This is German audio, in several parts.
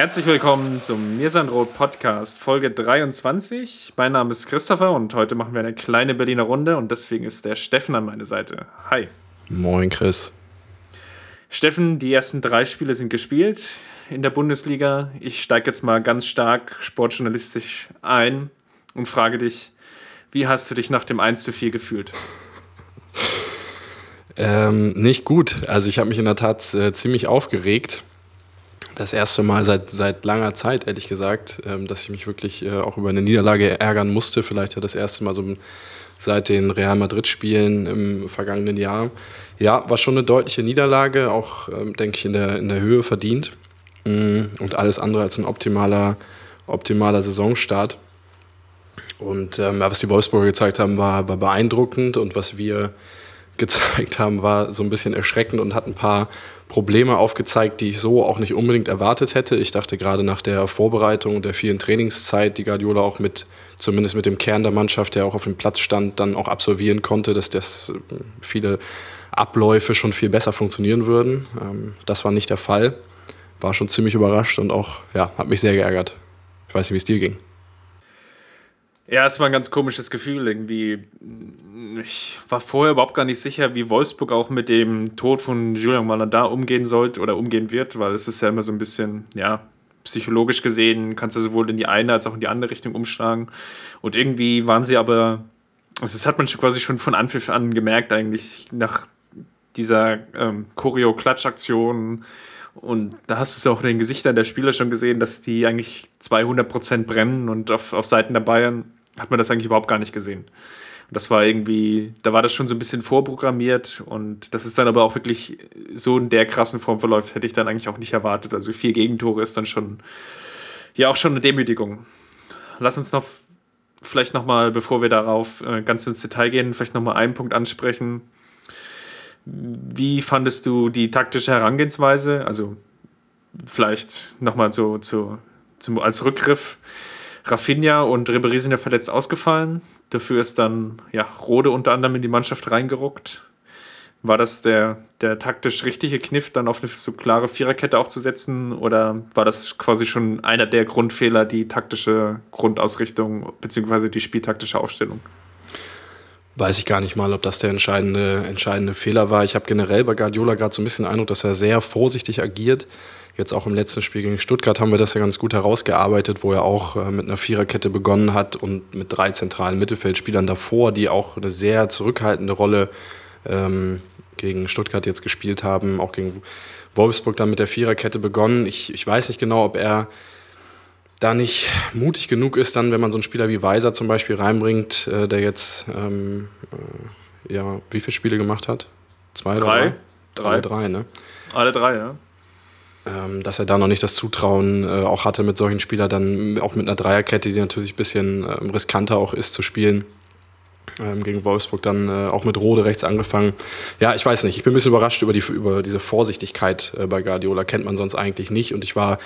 Herzlich willkommen zum Mirsanrot Podcast, Folge 23. Mein Name ist Christopher und heute machen wir eine kleine Berliner Runde und deswegen ist der Steffen an meiner Seite. Hi. Moin, Chris. Steffen, die ersten drei Spiele sind gespielt in der Bundesliga. Ich steige jetzt mal ganz stark sportjournalistisch ein und frage dich, wie hast du dich nach dem 1 zu 4 gefühlt? Ähm, nicht gut. Also ich habe mich in der Tat äh, ziemlich aufgeregt das erste Mal seit, seit langer Zeit, ehrlich gesagt, ähm, dass ich mich wirklich äh, auch über eine Niederlage ärgern musste. Vielleicht ja das erste Mal so seit den Real Madrid-Spielen im vergangenen Jahr. Ja, war schon eine deutliche Niederlage, auch, ähm, denke ich, in der, in der Höhe verdient. Mm, und alles andere als ein optimaler, optimaler Saisonstart. Und ähm, was die Wolfsburger gezeigt haben, war, war beeindruckend. Und was wir gezeigt haben, war so ein bisschen erschreckend und hat ein paar Probleme aufgezeigt, die ich so auch nicht unbedingt erwartet hätte. Ich dachte gerade nach der Vorbereitung der vielen Trainingszeit, die Guardiola auch mit, zumindest mit dem Kern der Mannschaft, der auch auf dem Platz stand, dann auch absolvieren konnte, dass das äh, viele Abläufe schon viel besser funktionieren würden. Ähm, das war nicht der Fall. War schon ziemlich überrascht und auch, ja, hat mich sehr geärgert. Ich weiß nicht, wie es dir ging. Ja, es war ein ganz komisches Gefühl irgendwie. Ich war vorher überhaupt gar nicht sicher, wie Wolfsburg auch mit dem Tod von Julian Malandar umgehen sollte oder umgehen wird, weil es ist ja immer so ein bisschen, ja, psychologisch gesehen, kannst du sowohl in die eine als auch in die andere Richtung umschlagen. Und irgendwie waren sie aber, also das hat man quasi schon von Anpfiff an gemerkt, eigentlich nach dieser ähm, Choreo-Klatsch-Aktion, und da hast du es auch in den Gesichtern der Spieler schon gesehen, dass die eigentlich 200% brennen und auf, auf Seiten der Bayern hat man das eigentlich überhaupt gar nicht gesehen. Und das war irgendwie, da war das schon so ein bisschen vorprogrammiert und das ist dann aber auch wirklich so in der krassen Form verläuft, hätte ich dann eigentlich auch nicht erwartet. Also vier Gegentore ist dann schon, ja, auch schon eine Demütigung. Lass uns noch vielleicht nochmal, bevor wir darauf äh, ganz ins Detail gehen, vielleicht nochmal einen Punkt ansprechen. Wie fandest du die taktische Herangehensweise? Also vielleicht nochmal so, so als Rückgriff. Rafinha und Ribéry sind ja verletzt ausgefallen. Dafür ist dann ja, Rode unter anderem in die Mannschaft reingerückt. War das der, der taktisch richtige Kniff, dann auf eine so klare Viererkette aufzusetzen? Oder war das quasi schon einer der Grundfehler, die taktische Grundausrichtung bzw. die spieltaktische Aufstellung? Weiß ich gar nicht mal, ob das der entscheidende, entscheidende Fehler war. Ich habe generell bei Guardiola gerade so ein bisschen den Eindruck, dass er sehr vorsichtig agiert. Jetzt auch im letzten Spiel gegen Stuttgart haben wir das ja ganz gut herausgearbeitet, wo er auch äh, mit einer Viererkette begonnen hat und mit drei zentralen Mittelfeldspielern davor, die auch eine sehr zurückhaltende Rolle ähm, gegen Stuttgart jetzt gespielt haben, auch gegen Wolfsburg dann mit der Viererkette begonnen. Ich, ich weiß nicht genau, ob er da nicht mutig genug ist, dann, wenn man so einen Spieler wie Weiser zum Beispiel reinbringt, äh, der jetzt, ähm, äh, ja, wie viele Spiele gemacht hat? Zwei, drei? Drei, Alle drei, ne? Alle drei, ja. Ähm, dass er da noch nicht das Zutrauen äh, auch hatte, mit solchen Spielern dann auch mit einer Dreierkette, die natürlich ein bisschen ähm, riskanter auch ist zu spielen. Ähm, gegen Wolfsburg dann äh, auch mit Rode rechts angefangen. Ja, ich weiß nicht. Ich bin ein bisschen überrascht über, die, über diese Vorsichtigkeit äh, bei Guardiola. Kennt man sonst eigentlich nicht. Und ich war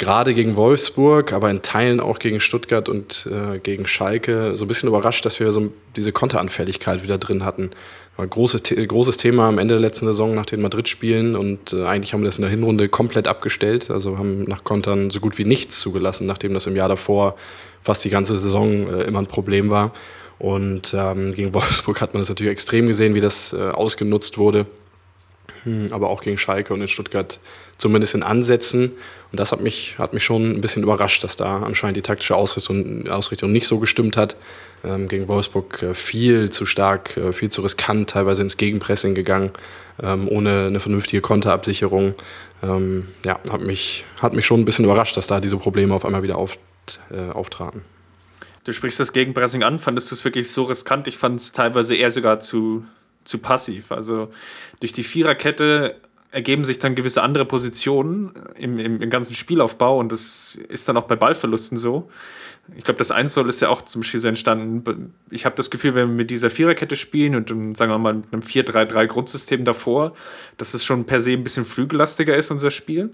gerade gegen Wolfsburg, aber in Teilen auch gegen Stuttgart und äh, gegen Schalke so ein bisschen überrascht, dass wir so diese Konteranfälligkeit wieder drin hatten. War ein großes, großes Thema am Ende der letzten Saison nach den Madrid-Spielen und äh, eigentlich haben wir das in der Hinrunde komplett abgestellt. Also haben nach Kontern so gut wie nichts zugelassen, nachdem das im Jahr davor fast die ganze Saison äh, immer ein Problem war. Und ähm, gegen Wolfsburg hat man das natürlich extrem gesehen, wie das äh, ausgenutzt wurde. Hm, aber auch gegen Schalke und in Stuttgart zumindest in Ansätzen. Und das hat mich, hat mich schon ein bisschen überrascht, dass da anscheinend die taktische Ausrichtung, Ausrichtung nicht so gestimmt hat. Ähm, gegen Wolfsburg äh, viel zu stark, äh, viel zu riskant, teilweise ins Gegenpressing gegangen, ähm, ohne eine vernünftige Konterabsicherung. Ähm, ja, hat mich, hat mich schon ein bisschen überrascht, dass da diese Probleme auf einmal wieder auf, äh, auftraten. Du sprichst das Gegenpressing an. Fandest du es wirklich so riskant? Ich fand es teilweise eher sogar zu, zu passiv. Also durch die Viererkette ergeben sich dann gewisse andere Positionen im, im, im ganzen Spielaufbau und das ist dann auch bei Ballverlusten so. Ich glaube, das 1 ist ja auch zum Beispiel so entstanden. Ich habe das Gefühl, wenn wir mit dieser Viererkette spielen und sagen wir mal mit einem 4-3-3-Grundsystem davor, dass es schon per se ein bisschen flügellastiger ist, unser Spiel.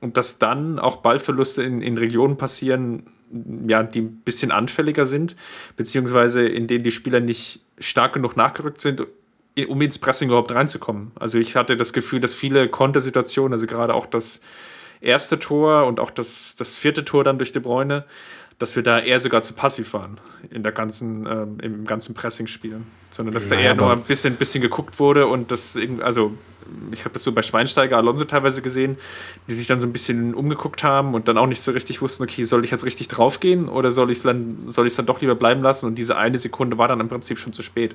Und dass dann auch Ballverluste in, in Regionen passieren, ja, die ein bisschen anfälliger sind, beziehungsweise in denen die Spieler nicht stark genug nachgerückt sind, um ins Pressing überhaupt reinzukommen. Also ich hatte das Gefühl, dass viele Kontersituationen, also gerade auch das erste Tor und auch das, das vierte Tor dann durch De Bruyne, dass wir da eher sogar zu passiv waren in der ganzen, ähm, im ganzen Pressing-Spiel. Sondern dass naja, da eher nur ein bisschen, bisschen geguckt wurde und das irgendwie, also ich habe das so bei Schweinsteiger, Alonso teilweise gesehen, die sich dann so ein bisschen umgeguckt haben und dann auch nicht so richtig wussten, okay, soll ich jetzt richtig draufgehen oder soll ich es dann, soll dann doch lieber bleiben lassen? Und diese eine Sekunde war dann im Prinzip schon zu spät.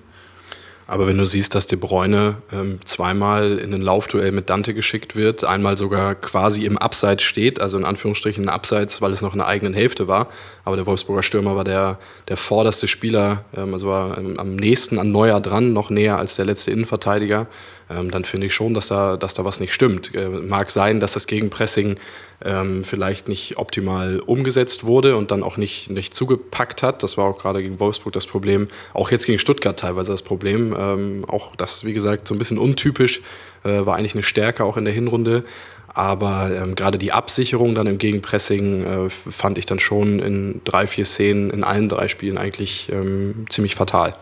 Aber wenn du siehst, dass De Bruyne ähm, zweimal in ein Laufduell mit Dante geschickt wird, einmal sogar quasi im Abseits steht, also in Anführungsstrichen Abseits, weil es noch in der eigenen Hälfte war, aber der Wolfsburger Stürmer war der, der vorderste Spieler, ähm, also war ähm, am nächsten an Neuer dran, noch näher als der letzte Innenverteidiger ähm, dann finde ich schon, dass da, dass da was nicht stimmt. Äh, mag sein, dass das Gegenpressing ähm, vielleicht nicht optimal umgesetzt wurde und dann auch nicht, nicht zugepackt hat. Das war auch gerade gegen Wolfsburg das Problem. Auch jetzt gegen Stuttgart teilweise das Problem. Ähm, auch das, wie gesagt, so ein bisschen untypisch, äh, war eigentlich eine Stärke auch in der Hinrunde. Aber ähm, gerade die Absicherung dann im Gegenpressing äh, fand ich dann schon in drei, vier Szenen in allen drei Spielen eigentlich ähm, ziemlich fatal.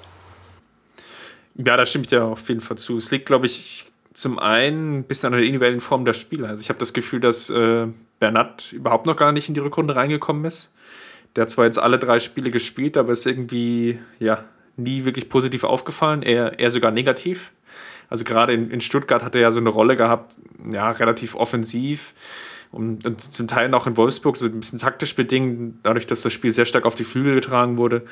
Ja, da stimme ich dir auf jeden Fall zu. Es liegt, glaube ich, zum einen ein bisschen an der individuellen Form der Spieler. Also ich habe das Gefühl, dass äh, Bernat überhaupt noch gar nicht in die Rückrunde reingekommen ist. Der hat zwar jetzt alle drei Spiele gespielt, aber ist irgendwie ja nie wirklich positiv aufgefallen, eher, eher sogar negativ. Also gerade in, in Stuttgart hat er ja so eine Rolle gehabt, ja, relativ offensiv und, und, zum Teil auch in Wolfsburg so ein bisschen taktisch bedingt, dadurch, dass das Spiel sehr stark auf die Flügel getragen wurde.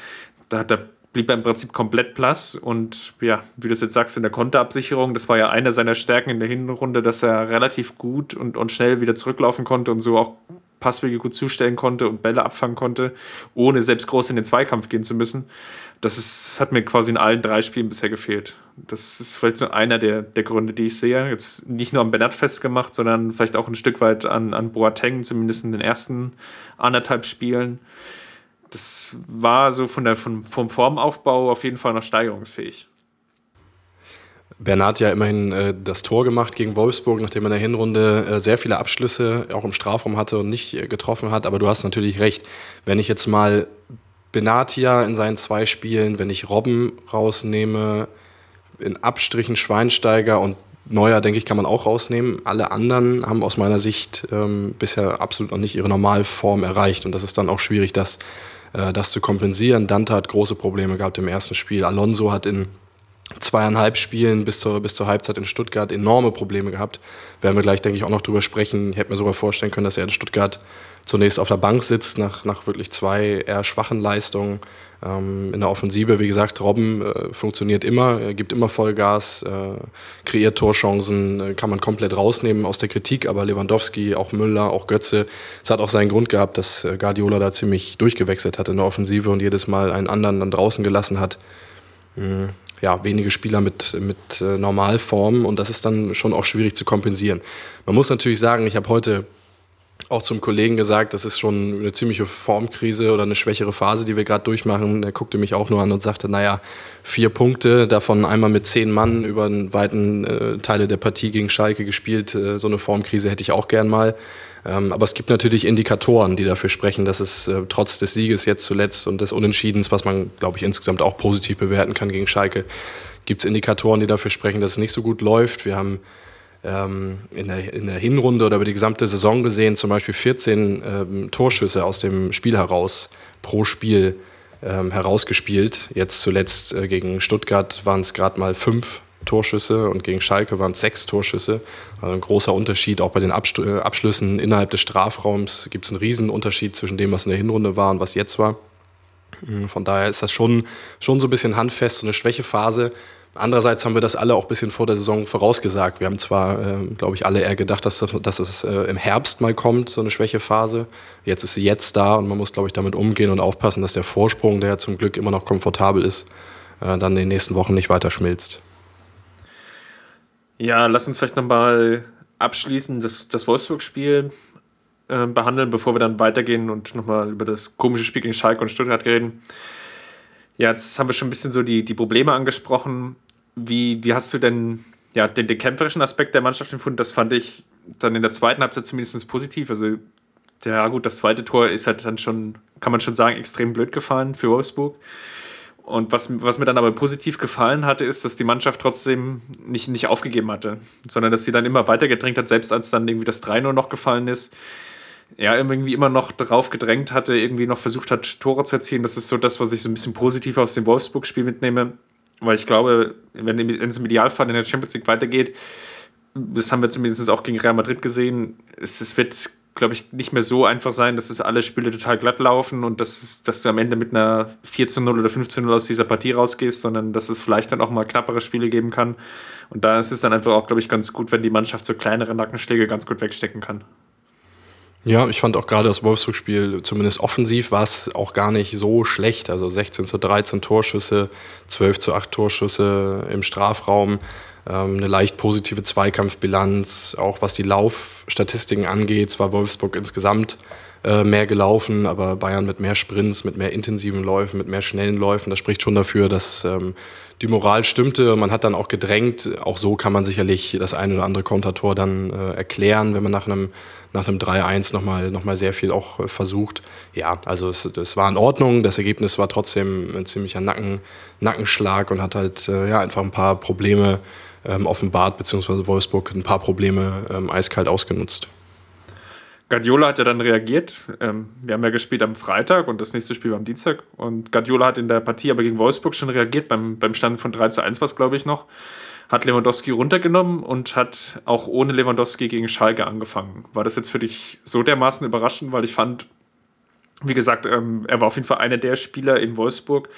Da hat er blieb er im Prinzip komplett blass. Und ja, wie du es jetzt sagst, in der Konterabsicherung, das war ja eine seiner Stärken in der Hinrunde, dass er relativ gut und, und schnell wieder zurücklaufen konnte und so auch Passwege gut zustellen konnte und Bälle abfangen konnte, ohne selbst groß in den Zweikampf gehen zu müssen. Das ist, hat mir quasi in allen drei Spielen bisher gefehlt. Das ist vielleicht so einer der, der Gründe, die ich sehe. Jetzt nicht nur am Bernat festgemacht, sondern vielleicht auch ein Stück weit an, an Boateng, zumindest in den ersten anderthalb Spielen das war so von der, von, vom Formaufbau auf jeden Fall noch steigerungsfähig. Bernard ja immerhin äh, das Tor gemacht gegen Wolfsburg, nachdem er in der Hinrunde äh, sehr viele Abschlüsse auch im Strafraum hatte und nicht äh, getroffen hat. Aber du hast natürlich recht. Wenn ich jetzt mal Benatia in seinen zwei Spielen, wenn ich Robben rausnehme, in Abstrichen Schweinsteiger und Neuer, denke ich, kann man auch rausnehmen. Alle anderen haben aus meiner Sicht ähm, bisher absolut noch nicht ihre Normalform erreicht. Und das ist dann auch schwierig, das äh, das zu kompensieren. Dante hat große Probleme gehabt im ersten Spiel. Alonso hat in zweieinhalb Spielen bis zur, bis zur Halbzeit in Stuttgart enorme Probleme gehabt. Werden wir gleich, denke ich, auch noch drüber sprechen. Ich hätte mir sogar vorstellen können, dass er in Stuttgart zunächst auf der Bank sitzt, nach, nach wirklich zwei eher schwachen Leistungen. Ähm, in der Offensive, wie gesagt, Robben äh, funktioniert immer, äh, gibt immer Vollgas, äh, kreiert Torchancen, äh, kann man komplett rausnehmen aus der Kritik, aber Lewandowski, auch Müller, auch Götze, es hat auch seinen Grund gehabt, dass äh, Guardiola da ziemlich durchgewechselt hat in der Offensive und jedes Mal einen anderen dann draußen gelassen hat. Mhm ja, wenige Spieler mit, mit äh, Normalform und das ist dann schon auch schwierig zu kompensieren. Man muss natürlich sagen, ich habe heute auch zum Kollegen gesagt, das ist schon eine ziemliche Formkrise oder eine schwächere Phase, die wir gerade durchmachen. Er guckte mich auch nur an und sagte, naja, vier Punkte, davon einmal mit zehn Mann über einen weiten äh, Teile der Partie gegen Schalke gespielt. Äh, so eine Formkrise hätte ich auch gern mal. Ähm, aber es gibt natürlich Indikatoren, die dafür sprechen, dass es äh, trotz des Sieges jetzt zuletzt und des Unentschiedens, was man, glaube ich, insgesamt auch positiv bewerten kann gegen Schalke, gibt es Indikatoren, die dafür sprechen, dass es nicht so gut läuft. Wir haben ähm, in, der, in der Hinrunde oder über die gesamte Saison gesehen zum Beispiel 14 ähm, Torschüsse aus dem Spiel heraus pro Spiel ähm, herausgespielt. Jetzt zuletzt äh, gegen Stuttgart waren es gerade mal fünf Torschüsse und gegen Schalke waren es sechs Torschüsse. Also ein großer Unterschied. Auch bei den äh, Abschlüssen innerhalb des Strafraums gibt es einen riesen Unterschied zwischen dem, was in der Hinrunde war und was jetzt war. Von daher ist das schon, schon so ein bisschen handfest, so eine Schwächephase. Andererseits haben wir das alle auch ein bisschen vor der Saison vorausgesagt. Wir haben zwar, äh, glaube ich, alle eher gedacht, dass, dass es äh, im Herbst mal kommt, so eine Schwächephase. Jetzt ist sie jetzt da und man muss, glaube ich, damit umgehen und aufpassen, dass der Vorsprung, der zum Glück immer noch komfortabel ist, äh, dann in den nächsten Wochen nicht weiter schmilzt. Ja, lass uns vielleicht nochmal abschließend das, das Wolfsburg-Spiel äh, behandeln, bevor wir dann weitergehen und nochmal über das komische Spiel gegen Schalke und Stuttgart reden. Ja, jetzt haben wir schon ein bisschen so die, die Probleme angesprochen. Wie, wie hast du denn ja, den, den kämpferischen Aspekt der Mannschaft empfunden? Das fand ich dann in der zweiten Halbzeit zumindest positiv. Also, ja, gut, das zweite Tor ist halt dann schon, kann man schon sagen, extrem blöd gefallen für Wolfsburg. Und was, was mir dann aber positiv gefallen hatte, ist, dass die Mannschaft trotzdem nicht, nicht aufgegeben hatte, sondern dass sie dann immer weiter gedrängt hat, selbst als dann irgendwie das 3-0 noch gefallen ist. Ja, irgendwie immer noch darauf gedrängt hatte, irgendwie noch versucht hat, Tore zu erzielen. Das ist so das, was ich so ein bisschen positiv aus dem Wolfsburg-Spiel mitnehme. Weil ich glaube, wenn, es im Idealfall in der Champions League weitergeht, das haben wir zumindest auch gegen Real Madrid gesehen, es, es wird glaube ich, nicht mehr so einfach sein, dass es alle Spiele total glatt laufen und dass, dass du am Ende mit einer 14-0 oder 15-0 aus dieser Partie rausgehst, sondern dass es vielleicht dann auch mal knappere Spiele geben kann. Und da ist es dann einfach auch, glaube ich, ganz gut, wenn die Mannschaft so kleinere Nackenschläge ganz gut wegstecken kann. Ja, ich fand auch gerade das Wolfsburg-Spiel, zumindest offensiv, war es auch gar nicht so schlecht. Also 16 zu 13 Torschüsse, 12 zu 8 Torschüsse im Strafraum. Ähm, eine leicht positive Zweikampfbilanz, auch was die Laufstatistiken angeht. Zwar Wolfsburg insgesamt äh, mehr gelaufen, aber Bayern mit mehr Sprints, mit mehr intensiven Läufen, mit mehr schnellen Läufen. Das spricht schon dafür, dass ähm, die Moral stimmte. Man hat dann auch gedrängt. Auch so kann man sicherlich das eine oder andere Kontertor dann äh, erklären, wenn man nach einem nach einem 3-1 nochmal noch mal sehr viel auch äh, versucht. Ja, also es, es war in Ordnung. Das Ergebnis war trotzdem ein ziemlicher Nacken, Nackenschlag und hat halt äh, ja, einfach ein paar Probleme ähm, offenbart, beziehungsweise Wolfsburg ein paar Probleme ähm, eiskalt ausgenutzt. Guardiola hat ja dann reagiert. Ähm, wir haben ja gespielt am Freitag und das nächste Spiel war am Dienstag. Und Guardiola hat in der Partie aber gegen Wolfsburg schon reagiert, beim, beim Stand von 3 zu 1 war es, glaube ich, noch. Hat Lewandowski runtergenommen und hat auch ohne Lewandowski gegen Schalke angefangen. War das jetzt für dich so dermaßen überraschend? Weil ich fand, wie gesagt, ähm, er war auf jeden Fall einer der Spieler in Wolfsburg,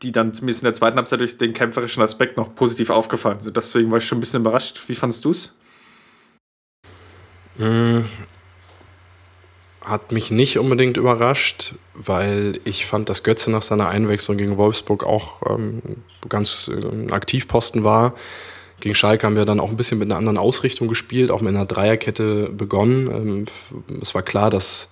die dann zumindest in der zweiten Halbzeit durch den kämpferischen Aspekt noch positiv aufgefallen sind. Deswegen war ich schon ein bisschen überrascht. Wie fandest du es? Hat mich nicht unbedingt überrascht, weil ich fand, dass Götze nach seiner Einwechslung gegen Wolfsburg auch ähm, ganz äh, Aktivposten war. Gegen Schalke haben wir dann auch ein bisschen mit einer anderen Ausrichtung gespielt, auch mit einer Dreierkette begonnen. Ähm, es war klar, dass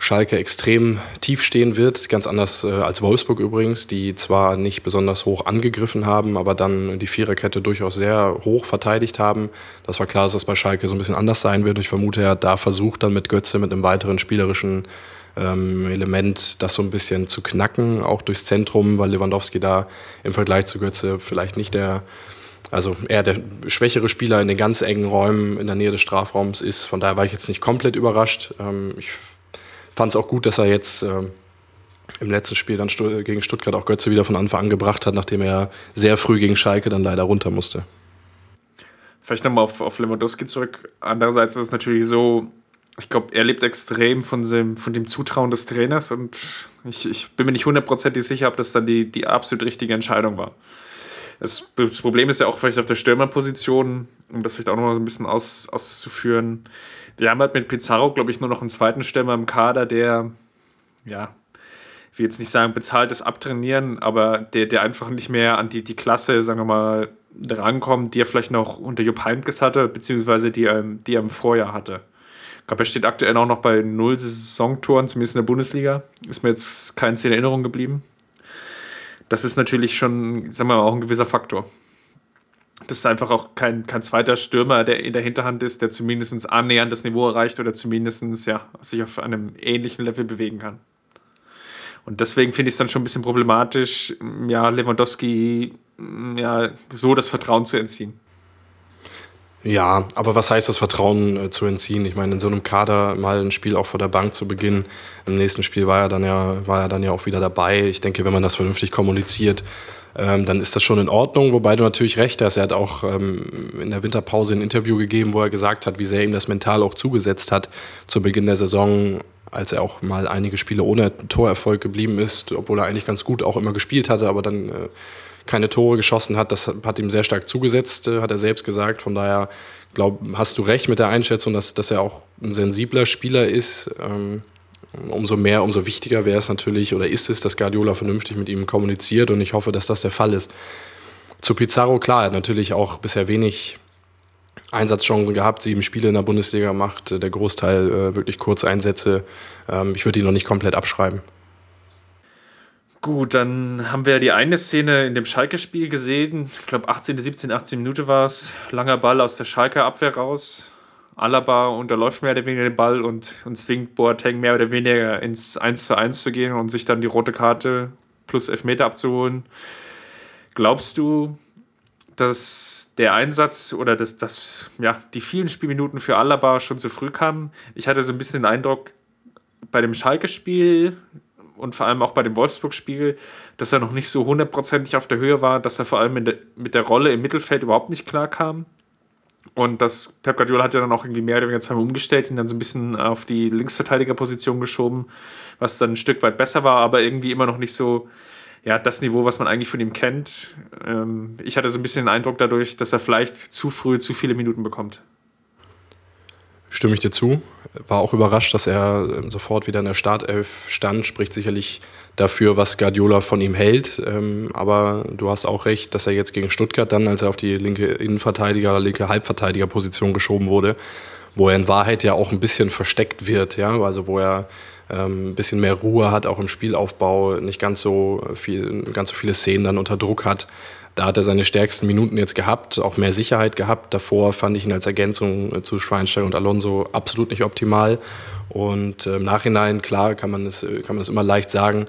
Schalke extrem tief stehen wird, ganz anders äh, als Wolfsburg übrigens, die zwar nicht besonders hoch angegriffen haben, aber dann die Viererkette durchaus sehr hoch verteidigt haben. Das war klar, dass das bei Schalke so ein bisschen anders sein wird. Ich vermute, er hat da versucht, dann mit Götze, mit einem weiteren spielerischen ähm, Element, das so ein bisschen zu knacken, auch durchs Zentrum, weil Lewandowski da im Vergleich zu Götze vielleicht nicht der also eher der schwächere Spieler in den ganz engen Räumen in der Nähe des Strafraums ist. Von daher war ich jetzt nicht komplett überrascht. Ähm, ich fand es auch gut, dass er jetzt äh, im letzten Spiel dann gegen Stuttgart auch Götze wieder von Anfang an gebracht hat, nachdem er sehr früh gegen Schalke dann leider runter musste. Vielleicht nochmal auf, auf Lewandowski zurück. Andererseits ist es natürlich so, ich glaube, er lebt extrem von dem, von dem Zutrauen des Trainers und ich, ich bin mir nicht hundertprozentig sicher, ob das dann die, die absolut richtige Entscheidung war. Das, das, Problem ist ja auch vielleicht auf der Stürmerposition, um das vielleicht auch nochmal so ein bisschen aus, auszuführen wir haben halt mit Pizarro, glaube ich, nur noch einen zweiten Stürmer im Kader, der, ja, ich will jetzt nicht sagen, bezahltes Abtrainieren, aber der, der einfach nicht mehr an die, die Klasse, sagen wir mal, rankommt, die er vielleicht noch unter Jupp Heynckes hatte, beziehungsweise die, die er im Vorjahr hatte. Ich glaube, er steht aktuell auch noch bei null Saisontoren, zumindest in der Bundesliga. Ist mir jetzt kein in Erinnerung geblieben. Das ist natürlich schon, sagen wir mal, auch ein gewisser Faktor dass einfach auch kein, kein zweiter Stürmer, der in der Hinterhand ist, der zumindest annähernd das Niveau erreicht oder zumindest ja, sich auf einem ähnlichen Level bewegen kann. Und deswegen finde ich es dann schon ein bisschen problematisch, ja, Lewandowski ja, so das Vertrauen zu entziehen. Ja, aber was heißt das Vertrauen äh, zu entziehen? Ich meine, in so einem Kader mal ein Spiel auch vor der Bank zu beginnen. Im nächsten Spiel war er dann ja, war er dann ja auch wieder dabei. Ich denke, wenn man das vernünftig kommuniziert, ähm, dann ist das schon in Ordnung. Wobei du natürlich recht hast. Er hat auch ähm, in der Winterpause ein Interview gegeben, wo er gesagt hat, wie sehr ihm das mental auch zugesetzt hat zu Beginn der Saison, als er auch mal einige Spiele ohne Torerfolg geblieben ist, obwohl er eigentlich ganz gut auch immer gespielt hatte, aber dann äh, keine Tore geschossen hat. Das hat ihm sehr stark zugesetzt, äh, hat er selbst gesagt. Von daher glaub, hast du recht mit der Einschätzung, dass, dass er auch ein sensibler Spieler ist. Ähm, umso mehr, umso wichtiger wäre es natürlich oder ist es, dass Guardiola vernünftig mit ihm kommuniziert und ich hoffe, dass das der Fall ist. Zu Pizarro, klar, er hat natürlich auch bisher wenig Einsatzchancen gehabt, sieben Spiele in der Bundesliga macht, der Großteil äh, wirklich Kurzeinsätze. Ähm, ich würde ihn noch nicht komplett abschreiben. Gut, dann haben wir die eine Szene in dem Schalke-Spiel gesehen. Ich glaube, 18., 17., 18 Minute war es. Langer Ball aus der Schalke-Abwehr raus. Alaba unterläuft mehr oder weniger den Ball und, und zwingt Boateng mehr oder weniger ins 1 zu 1 zu gehen und sich dann die rote Karte plus Elfmeter abzuholen. Glaubst du, dass der Einsatz oder dass, dass ja, die vielen Spielminuten für Alaba schon zu früh kamen? Ich hatte so ein bisschen den Eindruck, bei dem Schalke-Spiel und vor allem auch bei dem Wolfsburg-Spiel, dass er noch nicht so hundertprozentig auf der Höhe war, dass er vor allem der, mit der Rolle im Mittelfeld überhaupt nicht klar kam. Und das Pep Guardiola hat ja dann auch irgendwie mehr oder weniger zweimal umgestellt, ihn dann so ein bisschen auf die Linksverteidigerposition geschoben, was dann ein Stück weit besser war, aber irgendwie immer noch nicht so, ja, das Niveau, was man eigentlich von ihm kennt. Ähm, ich hatte so ein bisschen den Eindruck dadurch, dass er vielleicht zu früh zu viele Minuten bekommt. Stimme ich dir zu. War auch überrascht, dass er ähm, sofort wieder in der Startelf stand. Spricht sicherlich dafür, was Guardiola von ihm hält. Ähm, aber du hast auch recht, dass er jetzt gegen Stuttgart dann, als er auf die linke Innenverteidiger oder linke Halbverteidigerposition geschoben wurde, wo er in Wahrheit ja auch ein bisschen versteckt wird, ja, also wo er ähm, ein bisschen mehr Ruhe hat, auch im Spielaufbau, nicht ganz so viel, ganz so viele Szenen dann unter Druck hat. Da hat er seine stärksten Minuten jetzt gehabt, auch mehr Sicherheit gehabt. Davor fand ich ihn als Ergänzung zu Schweinsteiger und Alonso absolut nicht optimal. Und äh, im Nachhinein, klar, kann man das, kann man das immer leicht sagen.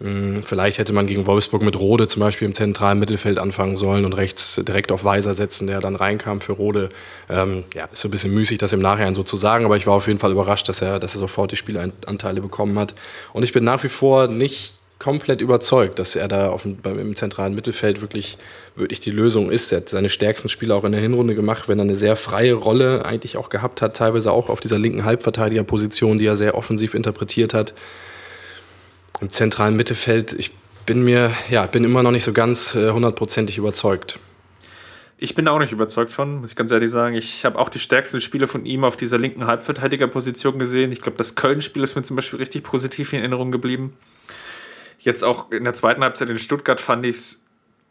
Hm, vielleicht hätte man gegen Wolfsburg mit Rode zum Beispiel im zentralen Mittelfeld anfangen sollen und rechts direkt auf Weiser setzen, der dann reinkam für Rode. Ähm, ja, ist so ein bisschen müßig, das im Nachhinein so zu sagen, aber ich war auf jeden Fall überrascht, dass er, dass er sofort die Spielanteile bekommen hat. Und ich bin nach wie vor nicht komplett überzeugt, dass er da auf im zentralen Mittelfeld wirklich, wirklich die Lösung ist. Er hat seine stärksten Spiele auch in der Hinrunde gemacht, wenn er eine sehr freie Rolle eigentlich auch gehabt hat, teilweise auch auf dieser linken Halbverteidigerposition, die er sehr offensiv interpretiert hat. Im zentralen Mittelfeld, ich bin mir, ja, bin immer noch nicht so ganz äh, hundertprozentig äh, überzeugt. Ich bin auch nicht überzeugt von, muss ich ganz ehrlich sagen. Ich habe auch die stärksten Spiele von ihm auf dieser linken Halbverteidigerposition gesehen. Ich glaube, das Köln-Spiel ist mir zum Beispiel richtig positiv in Erinnerung geblieben. Jetzt auch in der zweiten Halbzeit in Stuttgart fand ich es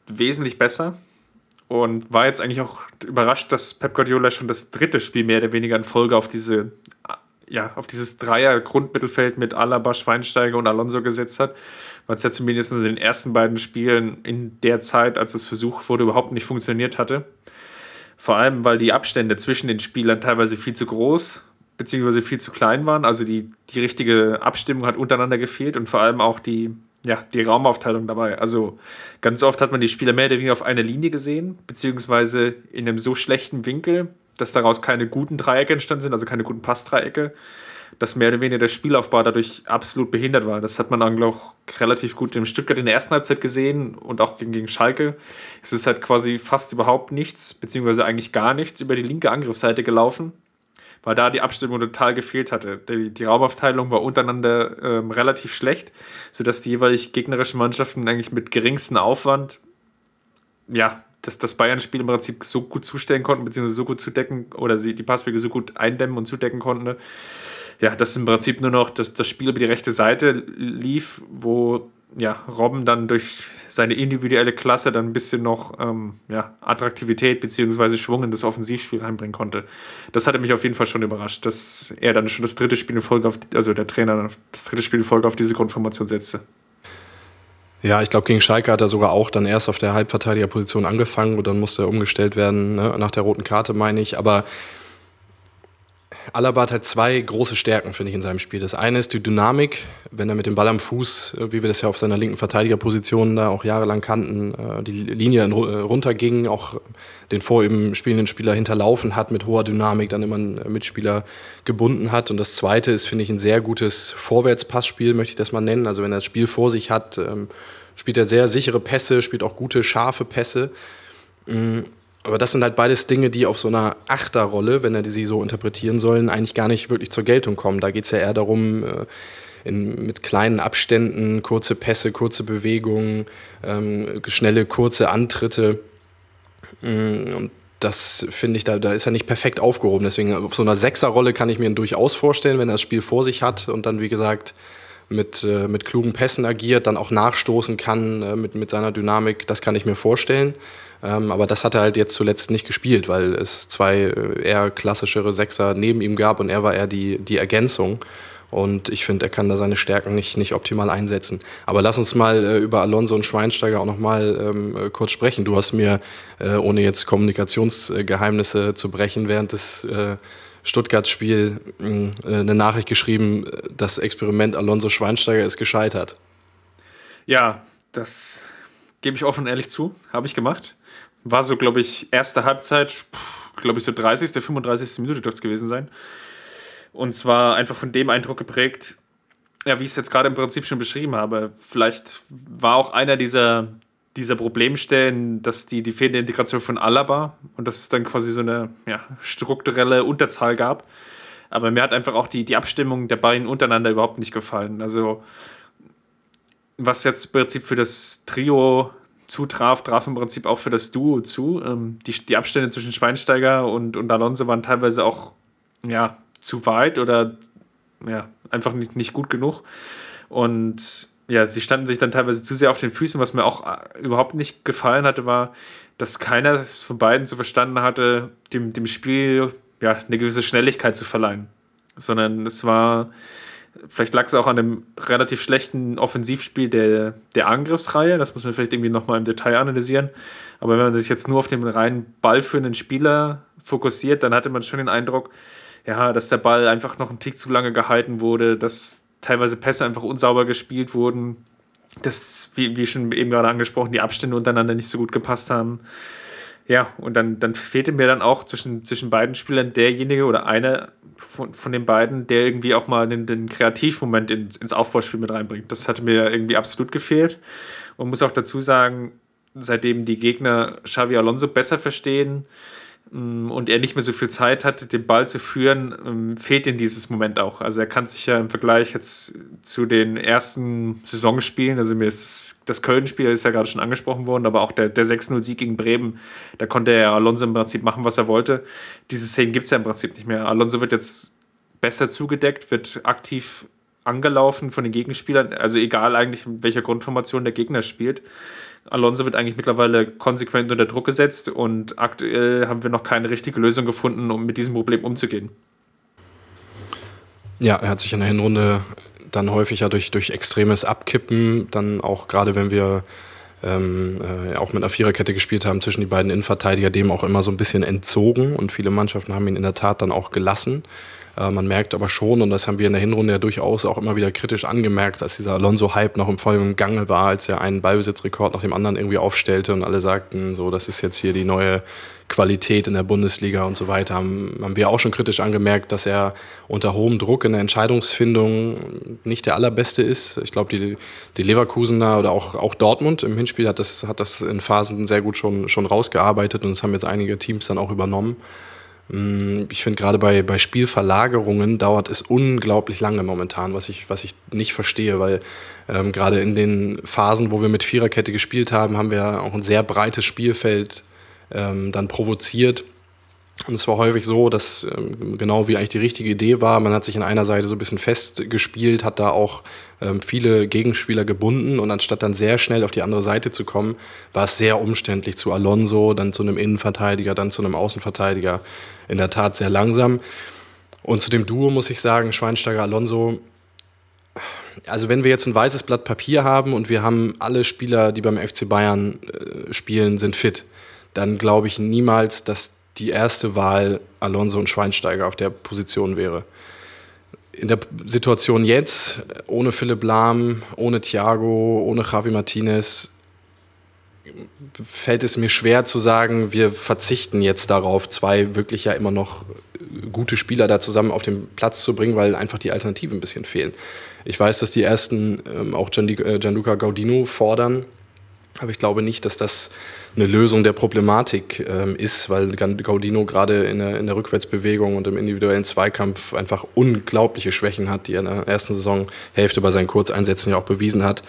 wesentlich besser und war jetzt eigentlich auch überrascht, dass Pep Guardiola schon das dritte Spiel mehr oder weniger in Folge auf diese ja, auf dieses Dreier-Grundmittelfeld mit Alaba, Schweinsteiger und Alonso gesetzt hat, weil es ja zumindest in den ersten beiden Spielen in der Zeit, als es versucht wurde, überhaupt nicht funktioniert hatte. Vor allem, weil die Abstände zwischen den Spielern teilweise viel zu groß bzw. viel zu klein waren. Also die, die richtige Abstimmung hat untereinander gefehlt und vor allem auch die ja, die Raumaufteilung dabei. Also ganz oft hat man die Spieler mehr oder weniger auf einer Linie gesehen, beziehungsweise in einem so schlechten Winkel, dass daraus keine guten Dreiecke entstanden sind, also keine guten Passdreiecke, dass mehr oder weniger der Spielaufbau dadurch absolut behindert war. Das hat man auch relativ gut im Stuttgart in der ersten Halbzeit gesehen und auch gegen, gegen Schalke. Es ist halt quasi fast überhaupt nichts, beziehungsweise eigentlich gar nichts über die linke Angriffsseite gelaufen weil da die Abstimmung total gefehlt hatte. Die, die Raumaufteilung war untereinander ähm, relativ schlecht, sodass die jeweilig gegnerischen Mannschaften eigentlich mit geringstem Aufwand, ja, dass das Bayern-Spiel im Prinzip so gut zustellen konnten, beziehungsweise so gut zudecken oder sie die Passwege so gut eindämmen und zudecken konnten. Ja, dass im Prinzip nur noch das, das Spiel über die rechte Seite lief, wo ja, Robben dann durch seine individuelle Klasse dann ein bisschen noch ähm, ja, Attraktivität bzw. Schwung in das Offensivspiel reinbringen konnte. Das hatte mich auf jeden Fall schon überrascht, dass er dann schon das dritte Spiel in Folge auf, also der Trainer das dritte Spiel in Folge auf diese Grundformation setzte. Ja, ich glaube, gegen Schalke hat er sogar auch dann erst auf der Halbverteidigerposition angefangen und dann musste er umgestellt werden, ne? nach der roten Karte, meine ich. Aber Alaba hat halt zwei große Stärken, finde ich, in seinem Spiel. Das eine ist die Dynamik, wenn er mit dem Ball am Fuß, äh, wie wir das ja auf seiner linken Verteidigerposition da auch jahrelang kannten, äh, die Linie äh, runterging, auch den vor ihm spielenden Spieler hinterlaufen hat, mit hoher Dynamik dann immer einen Mitspieler gebunden hat. Und das zweite ist, finde ich, ein sehr gutes Vorwärtspassspiel, möchte ich das mal nennen. Also wenn er das Spiel vor sich hat, ähm, spielt er sehr sichere Pässe, spielt auch gute, scharfe Pässe. Aber das sind halt beides Dinge, die auf so einer Achterrolle, wenn er sie so interpretieren sollen, eigentlich gar nicht wirklich zur Geltung kommen. Da geht es ja eher darum, äh, in, mit kleinen Abständen, kurze Pässe, kurze Bewegungen, ähm, schnelle, kurze Antritte. Mm, und das finde ich, da, da ist er nicht perfekt aufgehoben. Deswegen auf so einer Sechserrolle kann ich mir ihn durchaus vorstellen, wenn er das Spiel vor sich hat und dann, wie gesagt, mit, äh, mit klugen Pässen agiert, dann auch nachstoßen kann äh, mit, mit seiner Dynamik, das kann ich mir vorstellen. Ähm, aber das hat er halt jetzt zuletzt nicht gespielt, weil es zwei äh, eher klassischere Sechser neben ihm gab und er war eher die, die Ergänzung. Und ich finde, er kann da seine Stärken nicht, nicht optimal einsetzen. Aber lass uns mal äh, über Alonso und Schweinsteiger auch noch mal ähm, äh, kurz sprechen. Du hast mir, äh, ohne jetzt Kommunikationsgeheimnisse zu brechen, während des äh, Stuttgart-Spiel äh, eine Nachricht geschrieben, das Experiment Alonso Schweinsteiger ist gescheitert. Ja, das gebe ich offen und ehrlich zu. Habe ich gemacht. War so, glaube ich, erste Halbzeit, glaube ich, so 30., 35. Minute dürfte es gewesen sein. Und zwar einfach von dem Eindruck geprägt, ja, wie ich es jetzt gerade im Prinzip schon beschrieben habe. Vielleicht war auch einer dieser, dieser Problemstellen, dass die, die fehlende Integration von Alaba und dass es dann quasi so eine ja, strukturelle Unterzahl gab. Aber mir hat einfach auch die, die Abstimmung der beiden untereinander überhaupt nicht gefallen. Also, was jetzt im Prinzip für das Trio zutraf, traf im Prinzip auch für das Duo zu. Ähm, die, die Abstände zwischen Schweinsteiger und, und Alonso waren teilweise auch ja, zu weit oder ja, einfach nicht, nicht gut genug. Und ja, sie standen sich dann teilweise zu sehr auf den Füßen. Was mir auch äh, überhaupt nicht gefallen hatte, war, dass keiner von beiden zu verstanden hatte, dem, dem Spiel ja, eine gewisse Schnelligkeit zu verleihen. Sondern es war, vielleicht lag es auch an dem relativ schlechten Offensivspiel der, der Angriffsreihe. Das muss man vielleicht irgendwie nochmal im Detail analysieren. Aber wenn man sich jetzt nur auf den reinen ballführenden Spieler fokussiert, dann hatte man schon den Eindruck, ja, dass der Ball einfach noch einen Tick zu lange gehalten wurde, dass teilweise Pässe einfach unsauber gespielt wurden, dass, wie, wie schon eben gerade angesprochen, die Abstände untereinander nicht so gut gepasst haben. Ja, und dann, dann fehlte mir dann auch zwischen, zwischen beiden Spielern derjenige oder einer von, von den beiden, der irgendwie auch mal den, den Kreativmoment ins, ins Aufbauspiel mit reinbringt. Das hatte mir irgendwie absolut gefehlt. Und muss auch dazu sagen, seitdem die Gegner Xavi Alonso besser verstehen, und er nicht mehr so viel Zeit hat, den Ball zu führen, ähm, fehlt in dieses Moment auch. Also er kann sich ja im Vergleich jetzt zu den ersten Saisonspielen, also mir ist das Köln-Spiel ist ja gerade schon angesprochen worden, aber auch der, der 6-0-Sieg gegen Bremen, da konnte er Alonso im Prinzip machen, was er wollte. Diese Szenen gibt es ja im Prinzip nicht mehr. Alonso wird jetzt besser zugedeckt, wird aktiv angelaufen von den Gegenspielern, also egal eigentlich, in welcher Grundformation der Gegner spielt. Alonso wird eigentlich mittlerweile konsequent unter Druck gesetzt und aktuell haben wir noch keine richtige Lösung gefunden, um mit diesem Problem umzugehen. Ja, er hat sich in der Hinrunde dann häufig ja durch, durch extremes Abkippen, dann auch gerade wenn wir ähm, äh, auch mit einer Viererkette gespielt haben zwischen die beiden Innenverteidiger, dem auch immer so ein bisschen entzogen und viele Mannschaften haben ihn in der Tat dann auch gelassen. Äh, man merkt aber schon, und das haben wir in der Hinrunde ja durchaus auch immer wieder kritisch angemerkt, dass dieser Alonso-Hype noch im vollen Gange war, als er einen Ballbesitzrekord nach dem anderen irgendwie aufstellte und alle sagten, so, das ist jetzt hier die neue Qualität in der Bundesliga und so weiter, haben, haben wir auch schon kritisch angemerkt, dass er unter hohem Druck in der Entscheidungsfindung nicht der allerbeste ist. Ich glaube, die, die Leverkusener oder auch, auch Dortmund im Hinspiel hat das, hat das in Phasen sehr gut schon, schon rausgearbeitet und das haben jetzt einige Teams dann auch übernommen. Mm, ich finde gerade bei, bei Spielverlagerungen dauert es unglaublich lange momentan, was ich, was ich nicht verstehe, weil ähm, gerade in den Phasen, wo wir mit Viererkette gespielt haben, haben wir auch ein sehr breites Spielfeld ähm, dann provoziert. Und es war häufig so, dass ähm, genau wie eigentlich die richtige Idee war, man hat sich in einer Seite so ein bisschen festgespielt, hat da auch ähm, viele Gegenspieler gebunden und anstatt dann sehr schnell auf die andere Seite zu kommen, war es sehr umständlich zu Alonso, dann zu einem Innenverteidiger, dann zu einem Außenverteidiger. In der Tat sehr langsam. Und zu dem Duo muss ich sagen, Schweinsteiger, Alonso, also wenn wir jetzt ein weißes Blatt Papier haben und wir haben alle Spieler, die beim FC Bayern äh, spielen, sind fit, dann glaube ich niemals, dass die erste Wahl Alonso und Schweinsteiger auf der Position wäre. In der Situation jetzt, ohne Philipp Lahm, ohne Thiago, ohne Javi Martinez, fällt es mir schwer zu sagen, wir verzichten jetzt darauf, zwei wirklich ja immer noch gute Spieler da zusammen auf den Platz zu bringen, weil einfach die Alternativen ein bisschen fehlen. Ich weiß, dass die ersten ähm, auch äh, Gianluca Gaudino fordern, aber ich glaube nicht, dass das eine Lösung der Problematik ähm, ist, weil Gaudino gerade in der, in der Rückwärtsbewegung und im individuellen Zweikampf einfach unglaubliche Schwächen hat, die er in der ersten Saisonhälfte bei seinen Kurzeinsätzen ja auch bewiesen hat.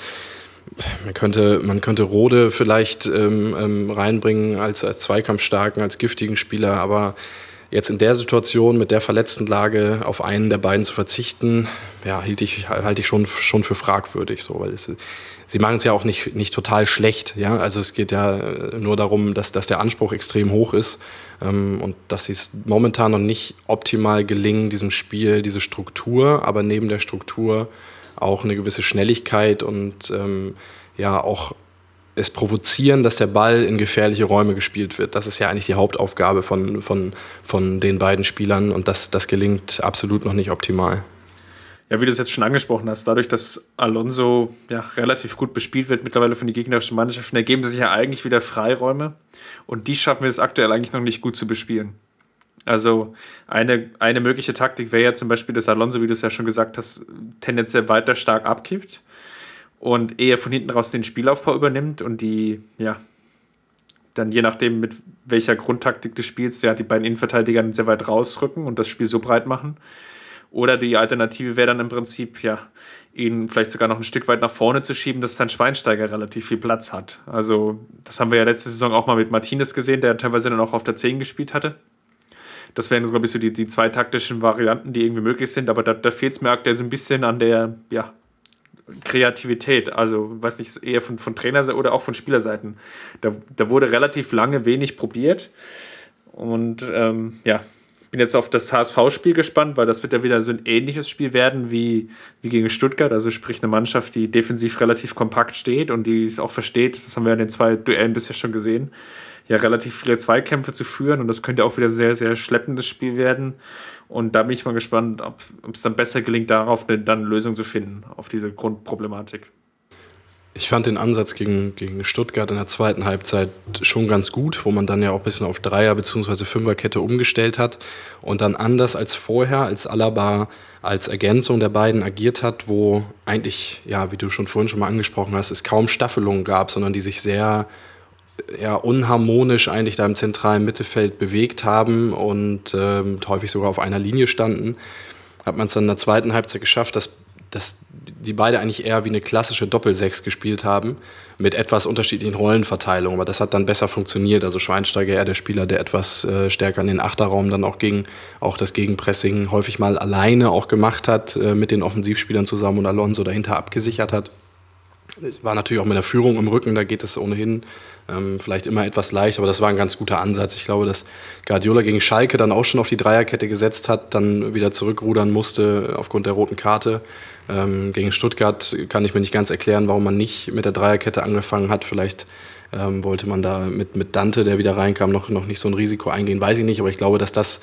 Man könnte, man könnte Rode vielleicht ähm, ähm, reinbringen als, als Zweikampfstarken, als giftigen Spieler, aber jetzt in der Situation mit der verletzten Lage auf einen der beiden zu verzichten, ja, halte ich, halte ich schon, schon für fragwürdig, so, weil es, sie machen es ja auch nicht, nicht total schlecht, ja, also es geht ja nur darum, dass, dass der Anspruch extrem hoch ist ähm, und dass sie es momentan noch nicht optimal gelingen, diesem Spiel, diese Struktur, aber neben der Struktur auch eine gewisse Schnelligkeit und ähm, ja auch es provozieren, dass der Ball in gefährliche Räume gespielt wird. Das ist ja eigentlich die Hauptaufgabe von, von, von den beiden Spielern und das, das gelingt absolut noch nicht optimal. Ja, wie du es jetzt schon angesprochen hast, dadurch, dass Alonso ja relativ gut bespielt wird mittlerweile von den gegnerischen Mannschaften, ergeben sich ja eigentlich wieder Freiräume und die schaffen wir es aktuell eigentlich noch nicht gut zu bespielen. Also eine, eine mögliche Taktik wäre ja zum Beispiel, dass Alonso, wie du es ja schon gesagt hast, tendenziell weiter stark abkippt und eher von hinten raus den Spielaufbau übernimmt und die, ja, dann je nachdem, mit welcher Grundtaktik du spielst, ja, die beiden Innenverteidiger sehr weit rausrücken und das Spiel so breit machen. Oder die Alternative wäre dann im Prinzip, ja, ihn vielleicht sogar noch ein Stück weit nach vorne zu schieben, dass dann Schweinsteiger relativ viel Platz hat. Also, das haben wir ja letzte Saison auch mal mit Martinez gesehen, der teilweise dann auch auf der 10 gespielt hatte. Das wären, glaube ich, so die, die zwei taktischen Varianten, die irgendwie möglich sind, aber da, da fehlt es mir aktuell so ein bisschen an der, ja, Kreativität, also weiß nicht, eher von, von Trainerseite oder auch von Spielerseiten. Da, da wurde relativ lange wenig probiert. Und ähm, ja, bin jetzt auf das HSV-Spiel gespannt, weil das wird ja wieder so ein ähnliches Spiel werden wie, wie gegen Stuttgart. Also sprich eine Mannschaft, die defensiv relativ kompakt steht und die es auch versteht, das haben wir in den zwei Duellen bisher schon gesehen, ja relativ viele Zweikämpfe zu führen. Und das könnte auch wieder sehr, sehr schleppendes Spiel werden. Und da bin ich mal gespannt, ob es dann besser gelingt, darauf eine, dann eine Lösung zu finden, auf diese Grundproblematik. Ich fand den Ansatz gegen, gegen Stuttgart in der zweiten Halbzeit schon ganz gut, wo man dann ja auch ein bisschen auf Dreier- bzw. Fünferkette umgestellt hat und dann anders als vorher, als Alaba als Ergänzung der beiden agiert hat, wo eigentlich, ja, wie du schon vorhin schon mal angesprochen hast, es kaum Staffelungen gab, sondern die sich sehr ja, unharmonisch eigentlich da im zentralen Mittelfeld bewegt haben und ähm, häufig sogar auf einer Linie standen, hat man es dann in der zweiten Halbzeit geschafft, dass, dass die beide eigentlich eher wie eine klassische Doppelsechs gespielt haben, mit etwas unterschiedlichen Rollenverteilungen. Aber das hat dann besser funktioniert. Also Schweinsteiger eher der Spieler, der etwas äh, stärker in den Achterraum dann auch gegen auch das Gegenpressing häufig mal alleine auch gemacht hat, äh, mit den Offensivspielern zusammen und Alonso dahinter abgesichert hat. Es war natürlich auch mit der Führung im Rücken, da geht es ohnehin ähm, vielleicht immer etwas leicht, aber das war ein ganz guter Ansatz. Ich glaube, dass Guardiola gegen Schalke dann auch schon auf die Dreierkette gesetzt hat, dann wieder zurückrudern musste aufgrund der roten Karte. Ähm, gegen Stuttgart kann ich mir nicht ganz erklären, warum man nicht mit der Dreierkette angefangen hat. Vielleicht ähm, wollte man da mit, mit Dante, der wieder reinkam, noch, noch nicht so ein Risiko eingehen, weiß ich nicht, aber ich glaube, dass das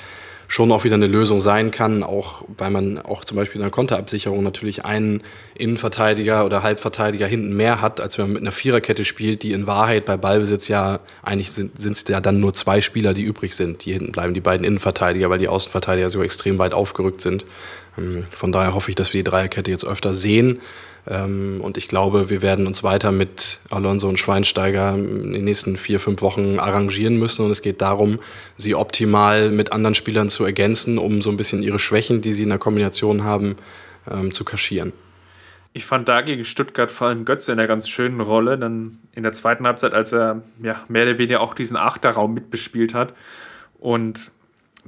schon auch wieder eine Lösung sein kann, auch weil man auch zum Beispiel in der Konterabsicherung natürlich einen Innenverteidiger oder Halbverteidiger hinten mehr hat, als wenn man mit einer Viererkette spielt, die in Wahrheit bei Ballbesitz ja eigentlich sind es ja dann nur zwei Spieler, die übrig sind. Die hinten bleiben die beiden Innenverteidiger, weil die Außenverteidiger so extrem weit aufgerückt sind. Ähm, von daher hoffe ich, dass wir die Dreierkette jetzt öfter sehen. Ähm, und ich glaube, wir werden uns weiter mit Alonso und Schweinsteiger in den nächsten vier, fünf Wochen arrangieren müssen. Und es geht darum, sie optimal mit anderen Spielern zu ergänzen, um so ein bisschen ihre Schwächen, die sie in der Kombination haben, ähm, zu kaschieren. Ich fand da gegen Stuttgart vor allem Götze in einer ganz schönen Rolle. Dann in der zweiten Halbzeit, als er ja, mehr oder weniger auch diesen Achterraum mitbespielt hat und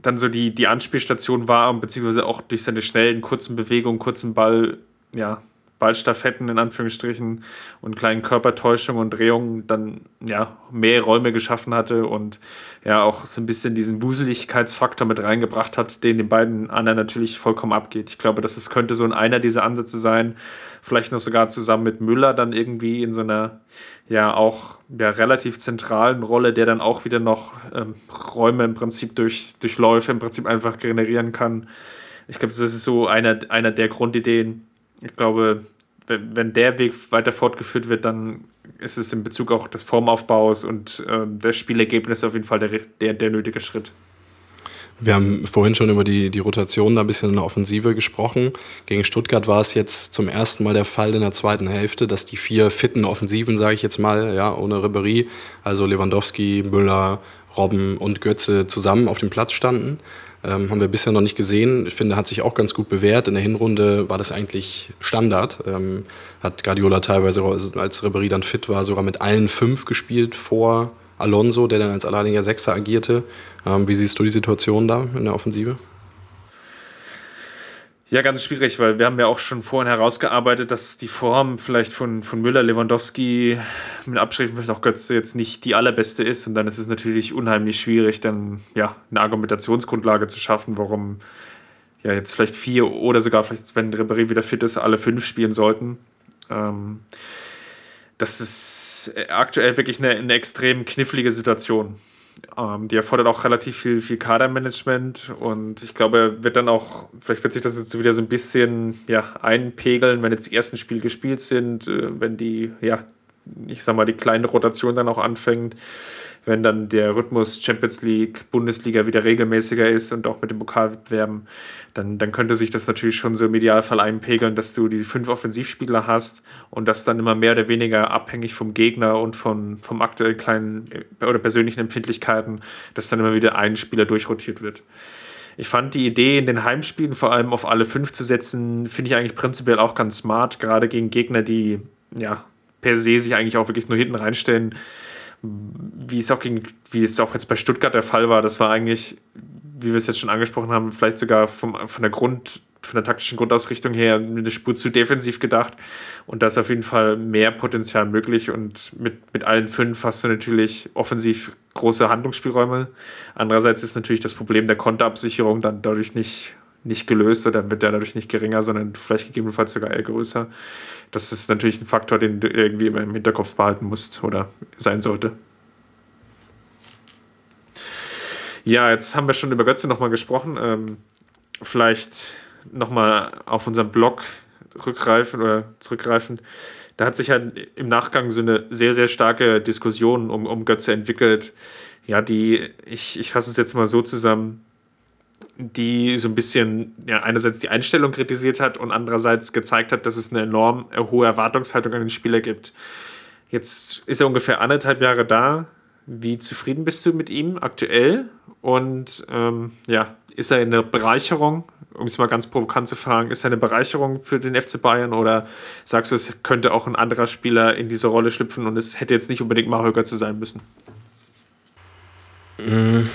dann so die, die Anspielstation war, beziehungsweise auch durch seine schnellen, kurzen Bewegungen, kurzen Ball, ja, Ballstaffetten in Anführungsstrichen und kleinen Körpertäuschungen und Drehungen dann ja mehr Räume geschaffen hatte und ja auch so ein bisschen diesen Wuseligkeitsfaktor mit reingebracht hat, den den beiden anderen natürlich vollkommen abgeht. Ich glaube, dass es könnte so ein einer dieser Ansätze sein, vielleicht noch sogar zusammen mit Müller dann irgendwie in so einer ja auch ja, relativ zentralen Rolle, der dann auch wieder noch ähm, Räume im Prinzip durch, durch Läufe im Prinzip einfach generieren kann. Ich glaube, das ist so einer, einer der Grundideen, ich glaube, wenn, der Weg weiter fortgeführt wird, dann ist es in Bezug auch des Formaufbaus und äh, des Spielergebnisses auf jeden Fall der, der, der nötige Schritt. Wir haben vorhin schon über die, die Rotation da ein bisschen in der Offensive gesprochen. Gegen Stuttgart war es jetzt zum ersten Mal der Fall in der zweiten Hälfte, dass die vier fitten Offensiven, sage ich jetzt mal, ja, ohne Ribery, also Lewandowski, Müller, Robben und Götze zusammen auf dem Platz standen. Ähm, haben wir bisher noch nicht gesehen. Ich finde, hat sich auch ganz gut bewährt. In der Hinrunde war das eigentlich Standard. Ähm, hat Guardiola teilweise, als Ribéry dann fit war, sogar mit allen fünf gespielt vor Alonso, der dann als alleiniger Sechser agierte. Ähm, wie siehst du die Situation da in der Offensive? Ja, ganz schwierig, weil wir haben ja auch schon vorhin herausgearbeitet, dass die Form vielleicht von, von Müller, Lewandowski, mit Abschrift vielleicht auch Götze jetzt nicht die allerbeste ist. Und dann ist es natürlich unheimlich schwierig, dann ja eine Argumentationsgrundlage zu schaffen, warum ja jetzt vielleicht vier oder sogar vielleicht, wenn Ribéry wieder fit ist, alle fünf spielen sollten. Ähm, das ist aktuell wirklich eine, eine extrem knifflige Situation. Ähm, die erfordert auch relativ viel, viel Kadermanagement und ich glaube, wird dann auch, vielleicht wird sich das jetzt wieder so ein bisschen ja, einpegeln, wenn jetzt die ersten Spiele gespielt sind, äh, wenn die, ja, ich sag mal, die kleine Rotation dann auch anfängt wenn dann der Rhythmus Champions League, Bundesliga wieder regelmäßiger ist und auch mit dem Pokalwettbewerben, dann, dann könnte sich das natürlich schon so im Idealfall einpegeln, dass du die fünf Offensivspieler hast und das dann immer mehr oder weniger abhängig vom Gegner und von, vom aktuell kleinen oder persönlichen Empfindlichkeiten, dass dann immer wieder ein Spieler durchrotiert wird. Ich fand die Idee, in den Heimspielen vor allem auf alle fünf zu setzen, finde ich eigentlich prinzipiell auch ganz smart, gerade gegen Gegner, die ja per se sich eigentlich auch wirklich nur hinten reinstellen wie es auch gegen, wie es auch jetzt bei Stuttgart der Fall war, das war eigentlich, wie wir es jetzt schon angesprochen haben, vielleicht sogar vom, von der Grund, von der taktischen Grundausrichtung her eine Spur zu defensiv gedacht. Und da ist auf jeden Fall mehr Potenzial möglich. Und mit, mit allen fünf hast du natürlich offensiv große Handlungsspielräume. Andererseits ist natürlich das Problem der Konterabsicherung dann dadurch nicht, nicht gelöst oder wird der dadurch nicht geringer, sondern vielleicht gegebenenfalls sogar eher größer das ist natürlich ein Faktor, den du irgendwie immer im Hinterkopf behalten musst oder sein sollte. Ja, jetzt haben wir schon über Götze nochmal gesprochen. Ähm, vielleicht nochmal auf unseren Blog rückgreifen oder zurückgreifen. Da hat sich halt im Nachgang so eine sehr, sehr starke Diskussion um, um Götze entwickelt. Ja, die, ich, ich fasse es jetzt mal so zusammen, die so ein bisschen ja, einerseits die Einstellung kritisiert hat und andererseits gezeigt hat, dass es eine enorm hohe Erwartungshaltung an den Spieler gibt. Jetzt ist er ungefähr anderthalb Jahre da. Wie zufrieden bist du mit ihm aktuell? Und ähm, ja, ist er eine Bereicherung, um es mal ganz provokant zu fragen, ist er eine Bereicherung für den FC Bayern oder sagst du, es könnte auch ein anderer Spieler in diese Rolle schlüpfen und es hätte jetzt nicht unbedingt Mario Götze sein müssen? Mhm.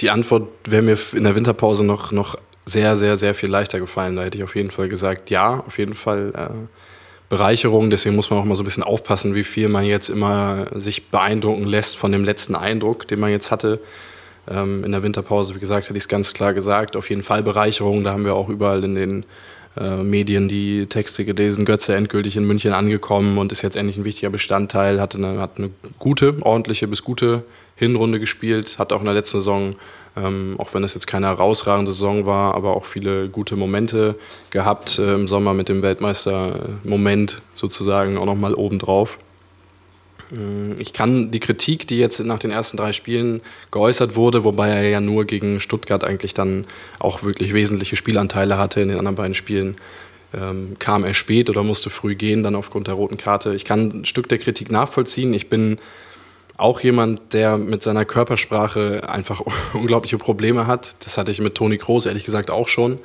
Die Antwort wäre mir in der Winterpause noch, noch sehr, sehr, sehr viel leichter gefallen. Da hätte ich auf jeden Fall gesagt, ja, auf jeden Fall äh, Bereicherung. Deswegen muss man auch mal so ein bisschen aufpassen, wie viel man jetzt immer sich beeindrucken lässt von dem letzten Eindruck, den man jetzt hatte. Ähm, in der Winterpause, wie gesagt, hatte ich es ganz klar gesagt. Auf jeden Fall Bereicherung. Da haben wir auch überall in den äh, Medien die Texte gelesen. Götze endgültig in München angekommen und ist jetzt endlich ein wichtiger Bestandteil. Hatte eine, hat eine gute, ordentliche bis gute Hinrunde gespielt, hat auch in der letzten Saison, ähm, auch wenn es jetzt keine herausragende Saison war, aber auch viele gute Momente gehabt. Äh, Im Sommer mit dem Weltmeister-Moment sozusagen auch nochmal obendrauf. Äh, ich kann die Kritik, die jetzt nach den ersten drei Spielen geäußert wurde, wobei er ja nur gegen Stuttgart eigentlich dann auch wirklich wesentliche Spielanteile hatte in den anderen beiden Spielen, ähm, kam er spät oder musste früh gehen, dann aufgrund der roten Karte. Ich kann ein Stück der Kritik nachvollziehen. Ich bin auch jemand, der mit seiner Körpersprache einfach unglaubliche Probleme hat. Das hatte ich mit Toni Kroos ehrlich gesagt auch schon.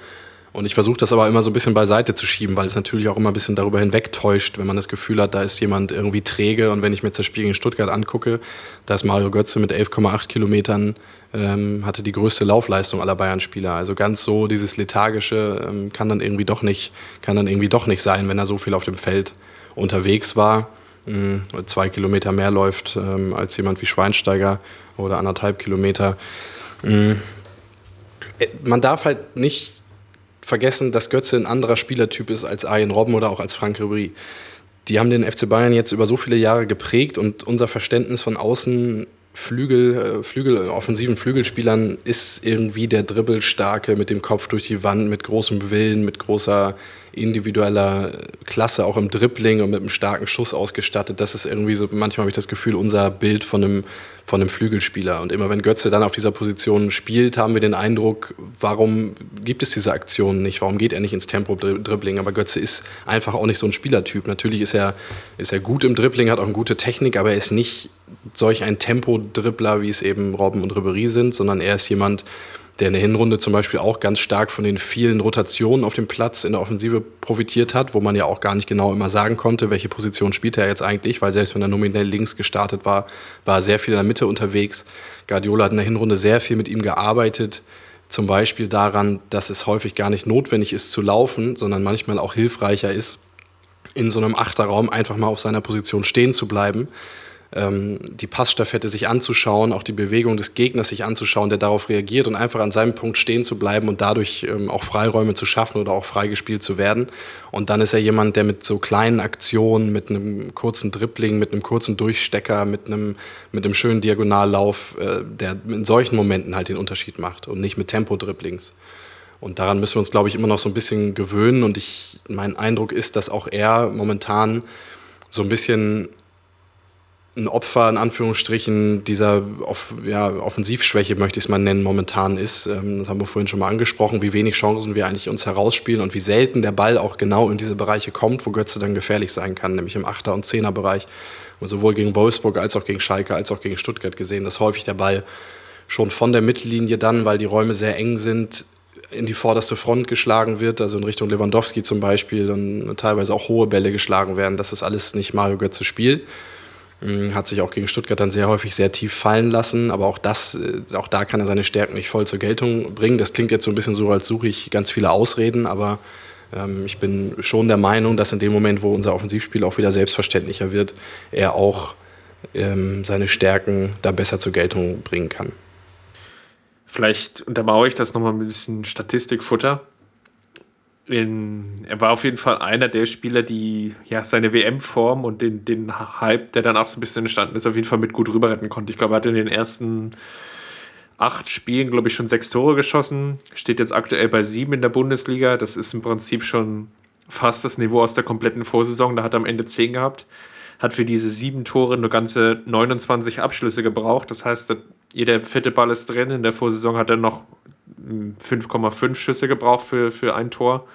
Und ich versuche das aber immer so ein bisschen beiseite zu schieben, weil es natürlich auch immer ein bisschen darüber hinwegtäuscht, wenn man das Gefühl hat, da ist jemand irgendwie träge. Und wenn ich mir das Spiel gegen Stuttgart angucke, da ist Mario Götze mit 11,8 Kilometern, ähm, hatte die größte Laufleistung aller Bayern-Spieler. Also ganz so dieses lethargische ähm, kann dann irgendwie doch nicht, kann dann irgendwie doch nicht sein, wenn er so viel auf dem Feld unterwegs war. Hm, zwei Kilometer mehr läuft ähm, als jemand wie Schweinsteiger oder anderthalb Kilometer. Hm. Äh, man darf halt nicht vergessen, dass Götze ein anderer Spielertyp ist als Arjen Robben oder auch als Frank Ribéry. Die haben den FC Bayern jetzt über so viele Jahre geprägt und unser Verständnis von außen Flügel, äh, Flügel, offensiven Flügelspielern ist irgendwie der Dribbelstarke mit dem Kopf durch die Wand, mit großem Willen, mit großer individueller Klasse, auch im Dribbling und mit einem starken Schuss ausgestattet. Das ist irgendwie so, manchmal habe ich das Gefühl, unser Bild von einem, von einem Flügelspieler. Und immer wenn Götze dann auf dieser Position spielt, haben wir den Eindruck, warum gibt es diese Aktionen nicht? Warum geht er nicht ins Tempo-Dribbling? Aber Götze ist einfach auch nicht so ein Spielertyp. Natürlich ist er, ist er gut im Dribbling, hat auch eine gute Technik, aber er ist nicht solch ein Tempo-Dribbler, wie es eben Robben und Ribery sind, sondern er ist jemand, der in der Hinrunde zum Beispiel auch ganz stark von den vielen Rotationen auf dem Platz in der Offensive profitiert hat, wo man ja auch gar nicht genau immer sagen konnte, welche Position spielt er jetzt eigentlich, weil selbst wenn er nominell links gestartet war, war er sehr viel in der Mitte unterwegs. Guardiola hat in der Hinrunde sehr viel mit ihm gearbeitet, zum Beispiel daran, dass es häufig gar nicht notwendig ist zu laufen, sondern manchmal auch hilfreicher ist, in so einem Achterraum einfach mal auf seiner Position stehen zu bleiben ähm, die Passstaffette sich anzuschauen, auch die Bewegung des Gegners sich anzuschauen, der darauf reagiert und einfach an seinem Punkt stehen zu bleiben und dadurch ähm, auch Freiräume zu schaffen oder auch freigespielt zu werden. Und dann ist er jemand, der mit so kleinen Aktionen, mit einem kurzen Dribbling, mit einem kurzen Durchstecker, mit einem, mit einem schönen Diagonallauf, äh, der in solchen Momenten halt den Unterschied macht und nicht mit Tempo-Dribblings. Und daran müssen wir uns, glaube ich, immer noch so ein bisschen gewöhnen. Und ich, mein Eindruck ist, dass auch er momentan so ein bisschen ein Opfer in Anführungsstrichen dieser Off ja, Offensivschwäche, möchte ich es mal nennen, momentan ist. Ähm, das haben wir vorhin schon mal angesprochen, wie wenig Chancen wir eigentlich uns herausspielen und wie selten der Ball auch genau in diese Bereiche kommt, wo Götze dann gefährlich sein kann, nämlich im Achter- und Zehner-Bereich. Und sowohl gegen Wolfsburg als auch gegen Schalke als auch gegen Stuttgart gesehen, dass häufig der Ball schon von der Mittellinie dann, weil die Räume sehr eng sind, in die vorderste Front geschlagen wird, also in Richtung Lewandowski zum Beispiel und teilweise auch hohe Bälle geschlagen werden. Das ist alles nicht Mario Götze Spiel. Hat sich auch gegen Stuttgart dann sehr häufig sehr tief fallen lassen, aber auch das, äh, auch da kann er seine Stärken nicht voll zur Geltung bringen. Das klingt jetzt so ein bisschen so, als suche ich ganz viele Ausreden, aber ähm, ich bin schon der Meinung, dass in dem Moment, wo unser Offensivspiel auch wieder selbstverständlicher wird, er auch ähm, seine Stärken da besser zur Geltung bringen kann. Vielleicht untermauere ich das nochmal mit ein bisschen Statistikfutter in, er war auf jeden Fall einer der Spieler, die ja seine WM-Form und den, den Hype, der dann auch so ein bisschen entstanden ist, auf jeden Fall mit gut rüber retten konnte. Ich glaube, er hat in den ersten acht Spielen, glaube ich, schon sechs Tore geschossen. Steht jetzt aktuell bei sieben in der Bundesliga. Das ist im Prinzip schon fast das Niveau aus der kompletten Vorsaison. Da hat er am Ende zehn gehabt. Hat für diese sieben Tore nur ganze 29 Abschlüsse gebraucht. Das heißt, jeder vierte Ball ist drin. In der Vorsaison hat er noch 5,5 Schüsse gebraucht für, für ein Tor.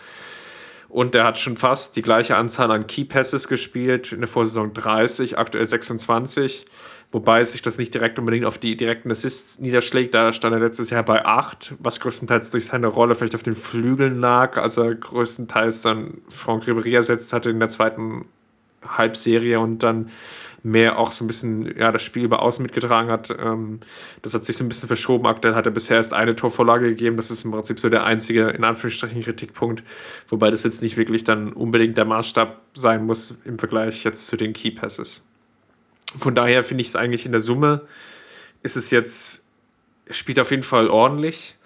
Und er hat schon fast die gleiche Anzahl an Key Passes gespielt, in der Vorsaison 30, aktuell 26. Wobei sich das nicht direkt unbedingt auf die direkten Assists niederschlägt. Da stand er letztes Jahr bei 8, was größtenteils durch seine Rolle vielleicht auf den Flügeln lag, als er größtenteils dann Franck Ribéry ersetzt hatte in der zweiten Halbserie und dann mehr auch so ein bisschen ja, das Spiel über außen mitgetragen hat. Ähm, das hat sich so ein bisschen verschoben. Aktuell hat er bisher erst eine Torvorlage gegeben. Das ist im Prinzip so der einzige, in Anführungsstrichen, Kritikpunkt. Wobei das jetzt nicht wirklich dann unbedingt der Maßstab sein muss im Vergleich jetzt zu den Key Passes. Von daher finde ich es eigentlich in der Summe ist es jetzt, spielt auf jeden Fall ordentlich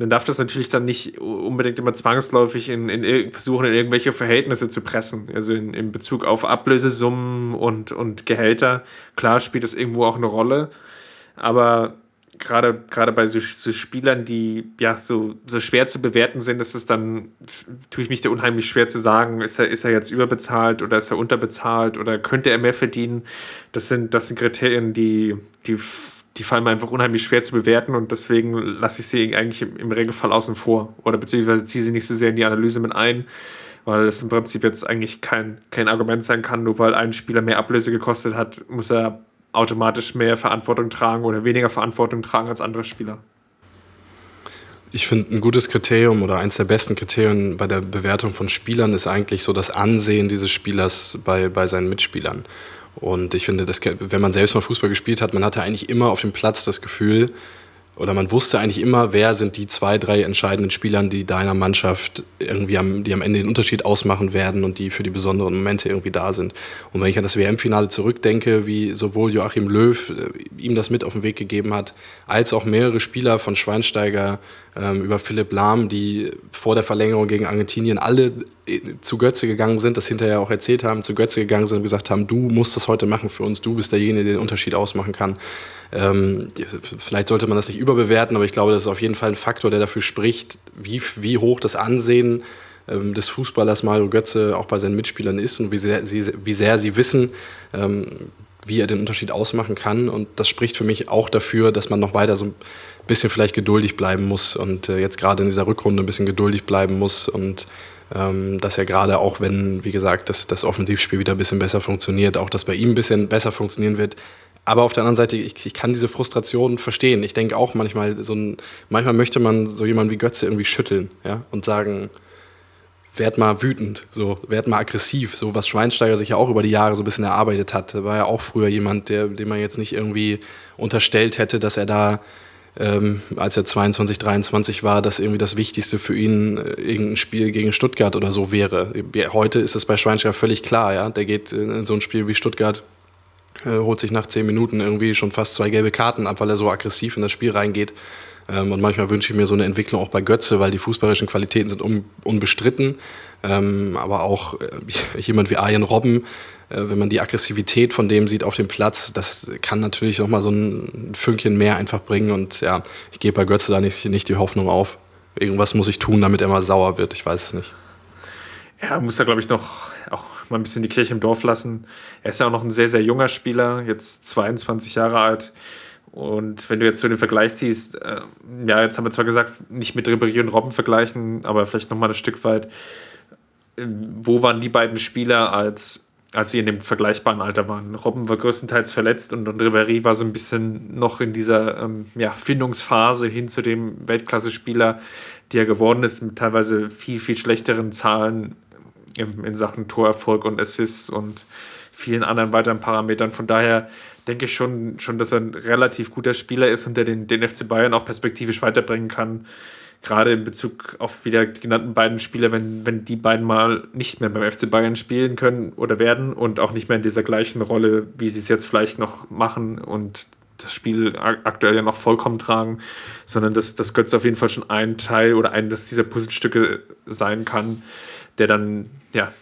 dann darf das natürlich dann nicht unbedingt immer zwangsläufig in, in versuchen, in irgendwelche Verhältnisse zu pressen. Also in, in Bezug auf Ablösesummen und, und Gehälter. Klar spielt das irgendwo auch eine Rolle, aber gerade, gerade bei so, so, Spielern, die ja so, so schwer zu bewerten sind, ist es dann, tue ich mich da unheimlich schwer zu sagen, ist er, ist er jetzt überbezahlt oder ist er unterbezahlt oder könnte er mehr verdienen? Das sind, das sind Kriterien, die, die die fallen mir einfach unheimlich schwer zu bewerten und deswegen lasse ich sie eigentlich im, im Regelfall außen vor oder beziehungsweise ziehe sie nicht so sehr in die Analyse mit ein, weil es im Prinzip jetzt eigentlich kein, kein Argument sein kann, nur weil ein Spieler mehr Ablöse gekostet hat, muss er automatisch mehr Verantwortung tragen oder weniger Verantwortung tragen als andere Spieler. Ich finde, ein gutes Kriterium oder eins der besten Kriterien bei der Bewertung von Spielern ist eigentlich so das Ansehen dieses Spielers bei, bei seinen Mitspielern. Und ich finde, das, wenn man selbst mal Fußball gespielt hat, man hatte eigentlich immer auf dem Platz das Gefühl, oder man wusste eigentlich immer, wer sind die zwei, drei entscheidenden Spieler, die deiner Mannschaft irgendwie am, die am Ende den Unterschied ausmachen werden und die für die besonderen Momente irgendwie da sind. Und wenn ich an das WM-Finale zurückdenke, wie sowohl Joachim Löw äh, ihm das mit auf den Weg gegeben hat, als auch mehrere Spieler von Schweinsteiger ähm, über Philipp Lahm, die vor der Verlängerung gegen Argentinien alle zu Götze gegangen sind, das hinterher auch erzählt haben, zu Götze gegangen sind und gesagt haben, du musst das heute machen für uns, du bist derjenige, der den Unterschied ausmachen kann. Ähm, vielleicht sollte man das nicht überbewerten, aber ich glaube, das ist auf jeden Fall ein Faktor, der dafür spricht, wie, wie hoch das Ansehen ähm, des Fußballers Mario Götze auch bei seinen Mitspielern ist und wie sehr sie, wie sehr sie wissen, ähm, wie er den Unterschied ausmachen kann. Und das spricht für mich auch dafür, dass man noch weiter so ein bisschen vielleicht geduldig bleiben muss und äh, jetzt gerade in dieser Rückrunde ein bisschen geduldig bleiben muss und ähm, dass er gerade auch, wenn, wie gesagt, das, das Offensivspiel wieder ein bisschen besser funktioniert, auch dass bei ihm ein bisschen besser funktionieren wird, aber auf der anderen Seite, ich, ich kann diese Frustration verstehen. Ich denke auch manchmal, so ein, manchmal möchte man so jemanden wie Götze irgendwie schütteln ja, und sagen, werd mal wütend, so, werd mal aggressiv, so was Schweinsteiger sich ja auch über die Jahre so ein bisschen erarbeitet hat. War ja auch früher jemand, der, dem man jetzt nicht irgendwie unterstellt hätte, dass er da, ähm, als er 22, 23 war, dass irgendwie das Wichtigste für ihn äh, irgendein Spiel gegen Stuttgart oder so wäre. Heute ist es bei Schweinsteiger völlig klar, ja. Der geht in so ein Spiel wie Stuttgart äh, holt sich nach zehn Minuten irgendwie schon fast zwei gelbe Karten ab, weil er so aggressiv in das Spiel reingeht. Ähm, und manchmal wünsche ich mir so eine Entwicklung auch bei Götze, weil die fußballerischen Qualitäten sind un unbestritten. Ähm, aber auch äh, jemand wie Arjen Robben, wenn man die Aggressivität von dem sieht auf dem Platz, das kann natürlich nochmal so ein Fünkchen mehr einfach bringen. Und ja, ich gebe bei Götze da nicht, nicht die Hoffnung auf. Irgendwas muss ich tun, damit er mal sauer wird. Ich weiß es nicht. Ja, muss da, glaube ich, noch auch mal ein bisschen die Kirche im Dorf lassen. Er ist ja auch noch ein sehr, sehr junger Spieler, jetzt 22 Jahre alt. Und wenn du jetzt so den Vergleich ziehst, äh, ja, jetzt haben wir zwar gesagt, nicht mit Ribéry und Robben vergleichen, aber vielleicht nochmal ein Stück weit, äh, wo waren die beiden Spieler, als, als sie in dem vergleichbaren Alter waren? Robben war größtenteils verletzt und, und Ribéry war so ein bisschen noch in dieser ähm, ja, Findungsphase hin zu dem Weltklasse-Spieler, der geworden ist, mit teilweise viel, viel schlechteren Zahlen in, in Sachen Torerfolg und Assists und vielen anderen weiteren Parametern. Von daher denke ich schon, schon dass er ein relativ guter Spieler ist und der den, den FC Bayern auch perspektivisch weiterbringen kann. Gerade in Bezug auf wieder die genannten beiden Spieler, wenn, wenn die beiden mal nicht mehr beim FC Bayern spielen können oder werden und auch nicht mehr in dieser gleichen Rolle, wie sie es jetzt vielleicht noch machen und das Spiel aktuell ja noch vollkommen tragen, sondern dass, dass Götze auf jeden Fall schon ein Teil oder eines dieser Puzzlestücke sein kann, der dann, ja,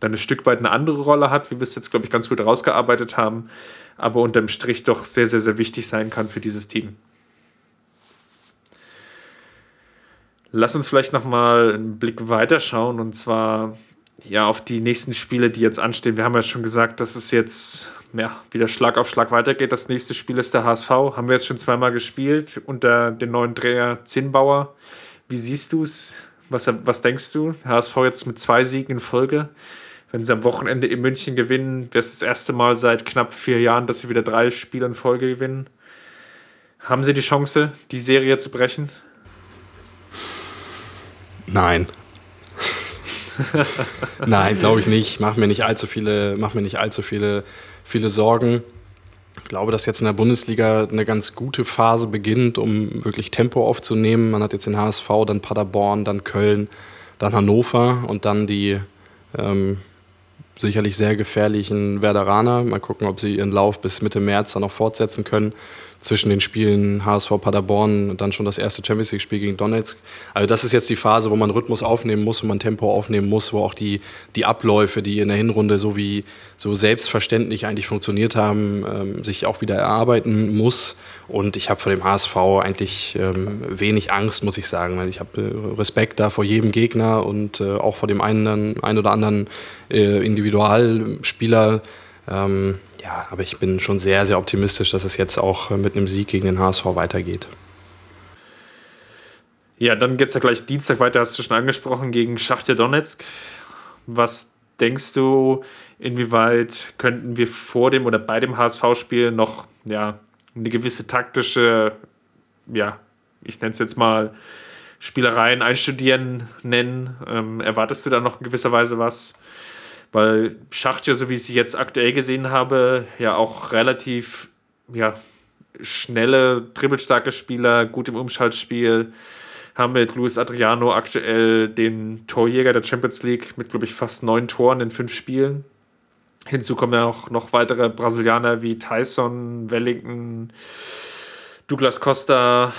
dann ein Stück weit eine andere Rolle hat, wie wir es jetzt, glaube ich, ganz gut rausgearbeitet haben, aber unterm Strich doch sehr, sehr, sehr wichtig sein kann für dieses Team. Lass uns vielleicht nochmal einen Blick weiterschauen und zwar ja auf die nächsten Spiele, die jetzt anstehen. Wir haben ja schon gesagt, dass es jetzt ja, wieder Schlag auf Schlag weitergeht. Das nächste Spiel ist der HSV. Haben wir jetzt schon zweimal gespielt unter den neuen Dreher Zinnbauer. Wie siehst du es? Was, was denkst du? HSV jetzt mit zwei Siegen in Folge. Wenn sie am Wochenende in München gewinnen, wäre es das erste Mal seit knapp vier Jahren, dass sie wieder drei Spiele in Folge gewinnen. Haben sie die Chance, die Serie zu brechen? Nein. Nein, glaube ich nicht. Mach mir nicht allzu viele, mach mir nicht allzu viele, viele Sorgen. Ich glaube, dass jetzt in der Bundesliga eine ganz gute Phase beginnt, um wirklich Tempo aufzunehmen. Man hat jetzt den HSV, dann Paderborn, dann Köln, dann Hannover und dann die ähm, sicherlich sehr gefährlichen Werderaner. Mal gucken, ob sie ihren Lauf bis Mitte März dann noch fortsetzen können zwischen den Spielen HSV Paderborn und dann schon das erste Champions League Spiel gegen Donetsk. Also das ist jetzt die Phase, wo man Rhythmus aufnehmen muss, wo man Tempo aufnehmen muss, wo auch die, die Abläufe, die in der Hinrunde so wie so selbstverständlich eigentlich funktioniert haben, ähm, sich auch wieder erarbeiten muss. Und ich habe vor dem HSV eigentlich ähm, wenig Angst, muss ich sagen, weil ich habe äh, Respekt da vor jedem Gegner und äh, auch vor dem einen, einen oder anderen äh, Individualspieler. Ähm, ja, aber ich bin schon sehr, sehr optimistisch, dass es jetzt auch mit einem Sieg gegen den HSV weitergeht. Ja, dann geht es ja gleich Dienstag weiter, hast du schon angesprochen, gegen Schachtja Donetsk. Was denkst du, inwieweit könnten wir vor dem oder bei dem HSV-Spiel noch ja, eine gewisse taktische, ja, ich nenne es jetzt mal Spielereien einstudieren nennen? Ähm, erwartest du da noch in gewisser Weise was? Weil Schachtja, so wie ich sie jetzt aktuell gesehen habe, ja auch relativ ja, schnelle, dribbelstarke Spieler, gut im Umschaltspiel, haben mit Luis Adriano aktuell den Torjäger der Champions League mit, glaube ich, fast neun Toren in fünf Spielen. Hinzu kommen ja auch noch weitere Brasilianer wie Tyson, Wellington, Douglas Costa,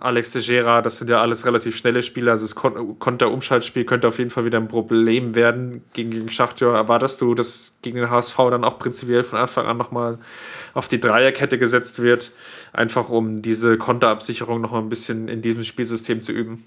Alex Teixeira, das sind ja alles relativ schnelle Spieler. Also das Konter-Umschaltspiel könnte auf jeden Fall wieder ein Problem werden gegen, gegen Schachtjör. Erwartest du, dass gegen den HSV dann auch prinzipiell von Anfang an nochmal auf die Dreierkette gesetzt wird, einfach um diese Konterabsicherung nochmal ein bisschen in diesem Spielsystem zu üben?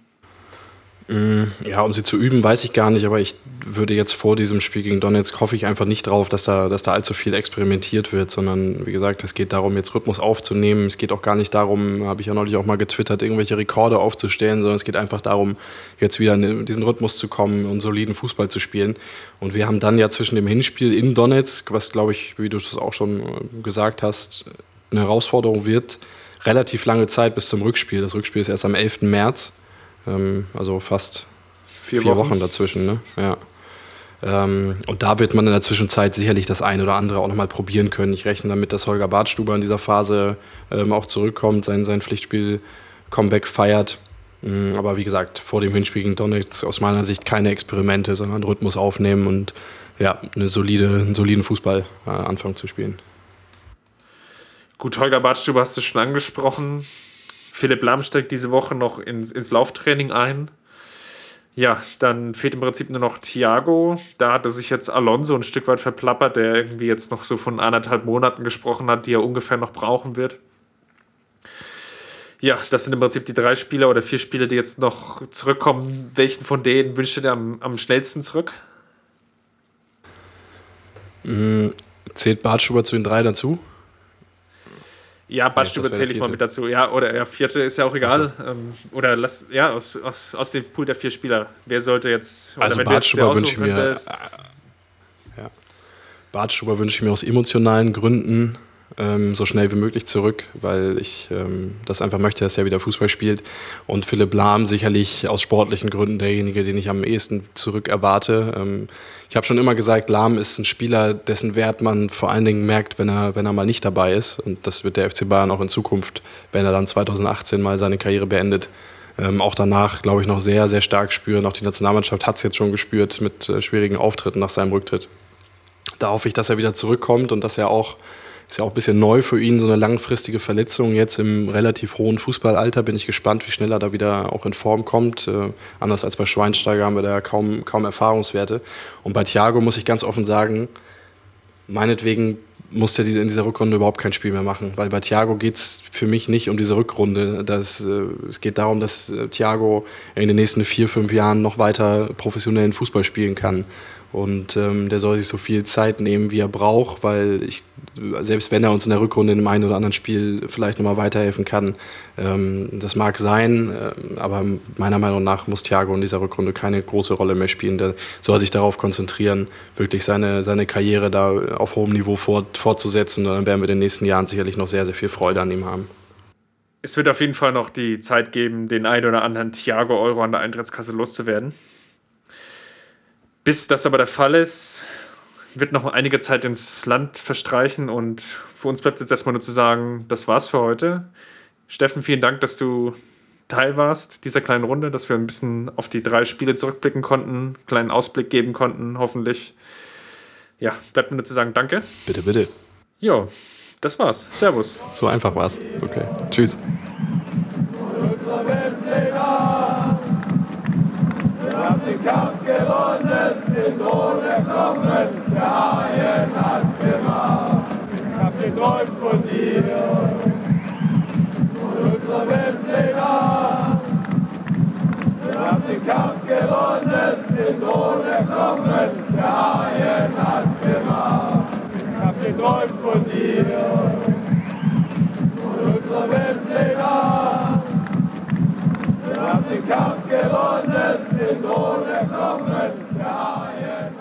Mm, ja, um sie zu üben, weiß ich gar nicht, aber ich würde jetzt vor diesem Spiel gegen Donetsk hoffe ich einfach nicht drauf, dass da, dass da allzu viel experimentiert wird, sondern wie gesagt, es geht darum, jetzt Rhythmus aufzunehmen. Es geht auch gar nicht darum, habe ich ja neulich auch mal getwittert, irgendwelche Rekorde aufzustellen, sondern es geht einfach darum, jetzt wieder in diesen Rhythmus zu kommen und soliden Fußball zu spielen. Und wir haben dann ja zwischen dem Hinspiel in Donetsk, was glaube ich, wie du es auch schon äh, gesagt hast, eine Herausforderung wird, relativ lange Zeit bis zum Rückspiel. Das Rückspiel ist erst am 11. März. Ähm, also fast vier, vier Wochen. Wochen. dazwischen. Ne? Ja. Ähm, und da wird man in der Zwischenzeit sicherlich das eine oder andere auch nochmal probieren können. Ich rechne damit, dass Holger Bartstuber in dieser Phase ähm, auch zurückkommt, sein, sein Pflichtspiel-Comeback feiert. Mhm, aber wie gesagt, vor dem Hinspiel gegen Donetsk aus meiner Sicht keine Experimente, sondern Rhythmus aufnehmen und ja, eine solide, einen soliden Fußball äh, anfangen zu spielen. Gut, Holger Bartstuber hast du schon angesprochen. Philipp Lahm steigt diese Woche noch ins, ins Lauftraining ein. Ja, dann fehlt im Prinzip nur noch Thiago. Da hatte sich jetzt Alonso ein Stück weit verplappert, der irgendwie jetzt noch so von anderthalb Monaten gesprochen hat, die er ungefähr noch brauchen wird. Ja, das sind im Prinzip die drei Spieler oder vier Spieler, die jetzt noch zurückkommen. Welchen von denen wünschst du dir am, am schnellsten zurück? Mhm. Zählt Bartschuber zu den drei dazu? Ja, Badstube zähle ich mal mit dazu. Ja, oder der vierte ist ja auch egal. So. Ähm, oder lass, ja, aus, aus, aus dem Pool der vier Spieler. Wer sollte jetzt. Also Badstuber wünsche ich mir. Äh, ja. Badstuber wünsche ich mir aus emotionalen Gründen ähm, so schnell wie möglich zurück, weil ich ähm, das einfach möchte, dass er wieder Fußball spielt. Und Philipp Lahm sicherlich aus sportlichen Gründen derjenige, den ich am ehesten zurück erwarte. Ähm, ich habe schon immer gesagt, Lahm ist ein Spieler, dessen Wert man vor allen Dingen merkt, wenn er, wenn er mal nicht dabei ist. Und das wird der FC Bayern auch in Zukunft, wenn er dann 2018 mal seine Karriere beendet. Ähm, auch danach, glaube ich, noch sehr, sehr stark spüren. Auch die Nationalmannschaft hat es jetzt schon gespürt mit äh, schwierigen Auftritten nach seinem Rücktritt. Da hoffe ich, dass er wieder zurückkommt und dass er auch ist ja auch ein bisschen neu für ihn, so eine langfristige Verletzung jetzt im relativ hohen Fußballalter. Bin ich gespannt, wie schnell er da wieder auch in Form kommt. Äh, anders als bei Schweinsteiger haben wir da kaum, kaum Erfahrungswerte. Und bei Thiago muss ich ganz offen sagen, meinetwegen muss er in dieser Rückrunde überhaupt kein Spiel mehr machen, weil bei Thiago geht es für mich nicht um diese Rückrunde. Das, äh, es geht darum, dass äh, Thiago in den nächsten vier, fünf Jahren noch weiter professionellen Fußball spielen kann. Und ähm, der soll sich so viel Zeit nehmen, wie er braucht, weil ich, selbst wenn er uns in der Rückrunde in dem einen oder anderen Spiel vielleicht nochmal weiterhelfen kann, ähm, das mag sein, äh, aber meiner Meinung nach muss Thiago in dieser Rückrunde keine große Rolle mehr spielen. Der soll sich darauf konzentrieren, wirklich seine, seine Karriere da auf hohem Niveau fort, fortzusetzen. Und dann werden wir in den nächsten Jahren sicherlich noch sehr, sehr viel Freude an ihm haben. Es wird auf jeden Fall noch die Zeit geben, den einen oder anderen Thiago-Euro an der Eintrittskasse loszuwerden. Bis das aber der Fall ist, wird noch einige Zeit ins Land verstreichen und für uns bleibt jetzt erstmal nur zu sagen, das war's für heute. Steffen, vielen Dank, dass du Teil warst dieser kleinen Runde, dass wir ein bisschen auf die drei Spiele zurückblicken konnten, einen kleinen Ausblick geben konnten, hoffentlich. Ja, bleibt mir nur zu sagen, danke. Bitte, bitte. Jo, das war's. Servus. So einfach war's. Okay. Tschüss. Kampf gewonnen, den Thron erklommen, der Haien hat's gemacht. Ich hab geträumt von dir, von unserer Weltpläne. Wir haben den Kampf gewonnen, den Thron erklommen, der Haien hat's gemacht. Ich hab geträumt von dir, von unserer Weltpläne hab den Kampf gewonnen, den Tod erklommen, der Haien.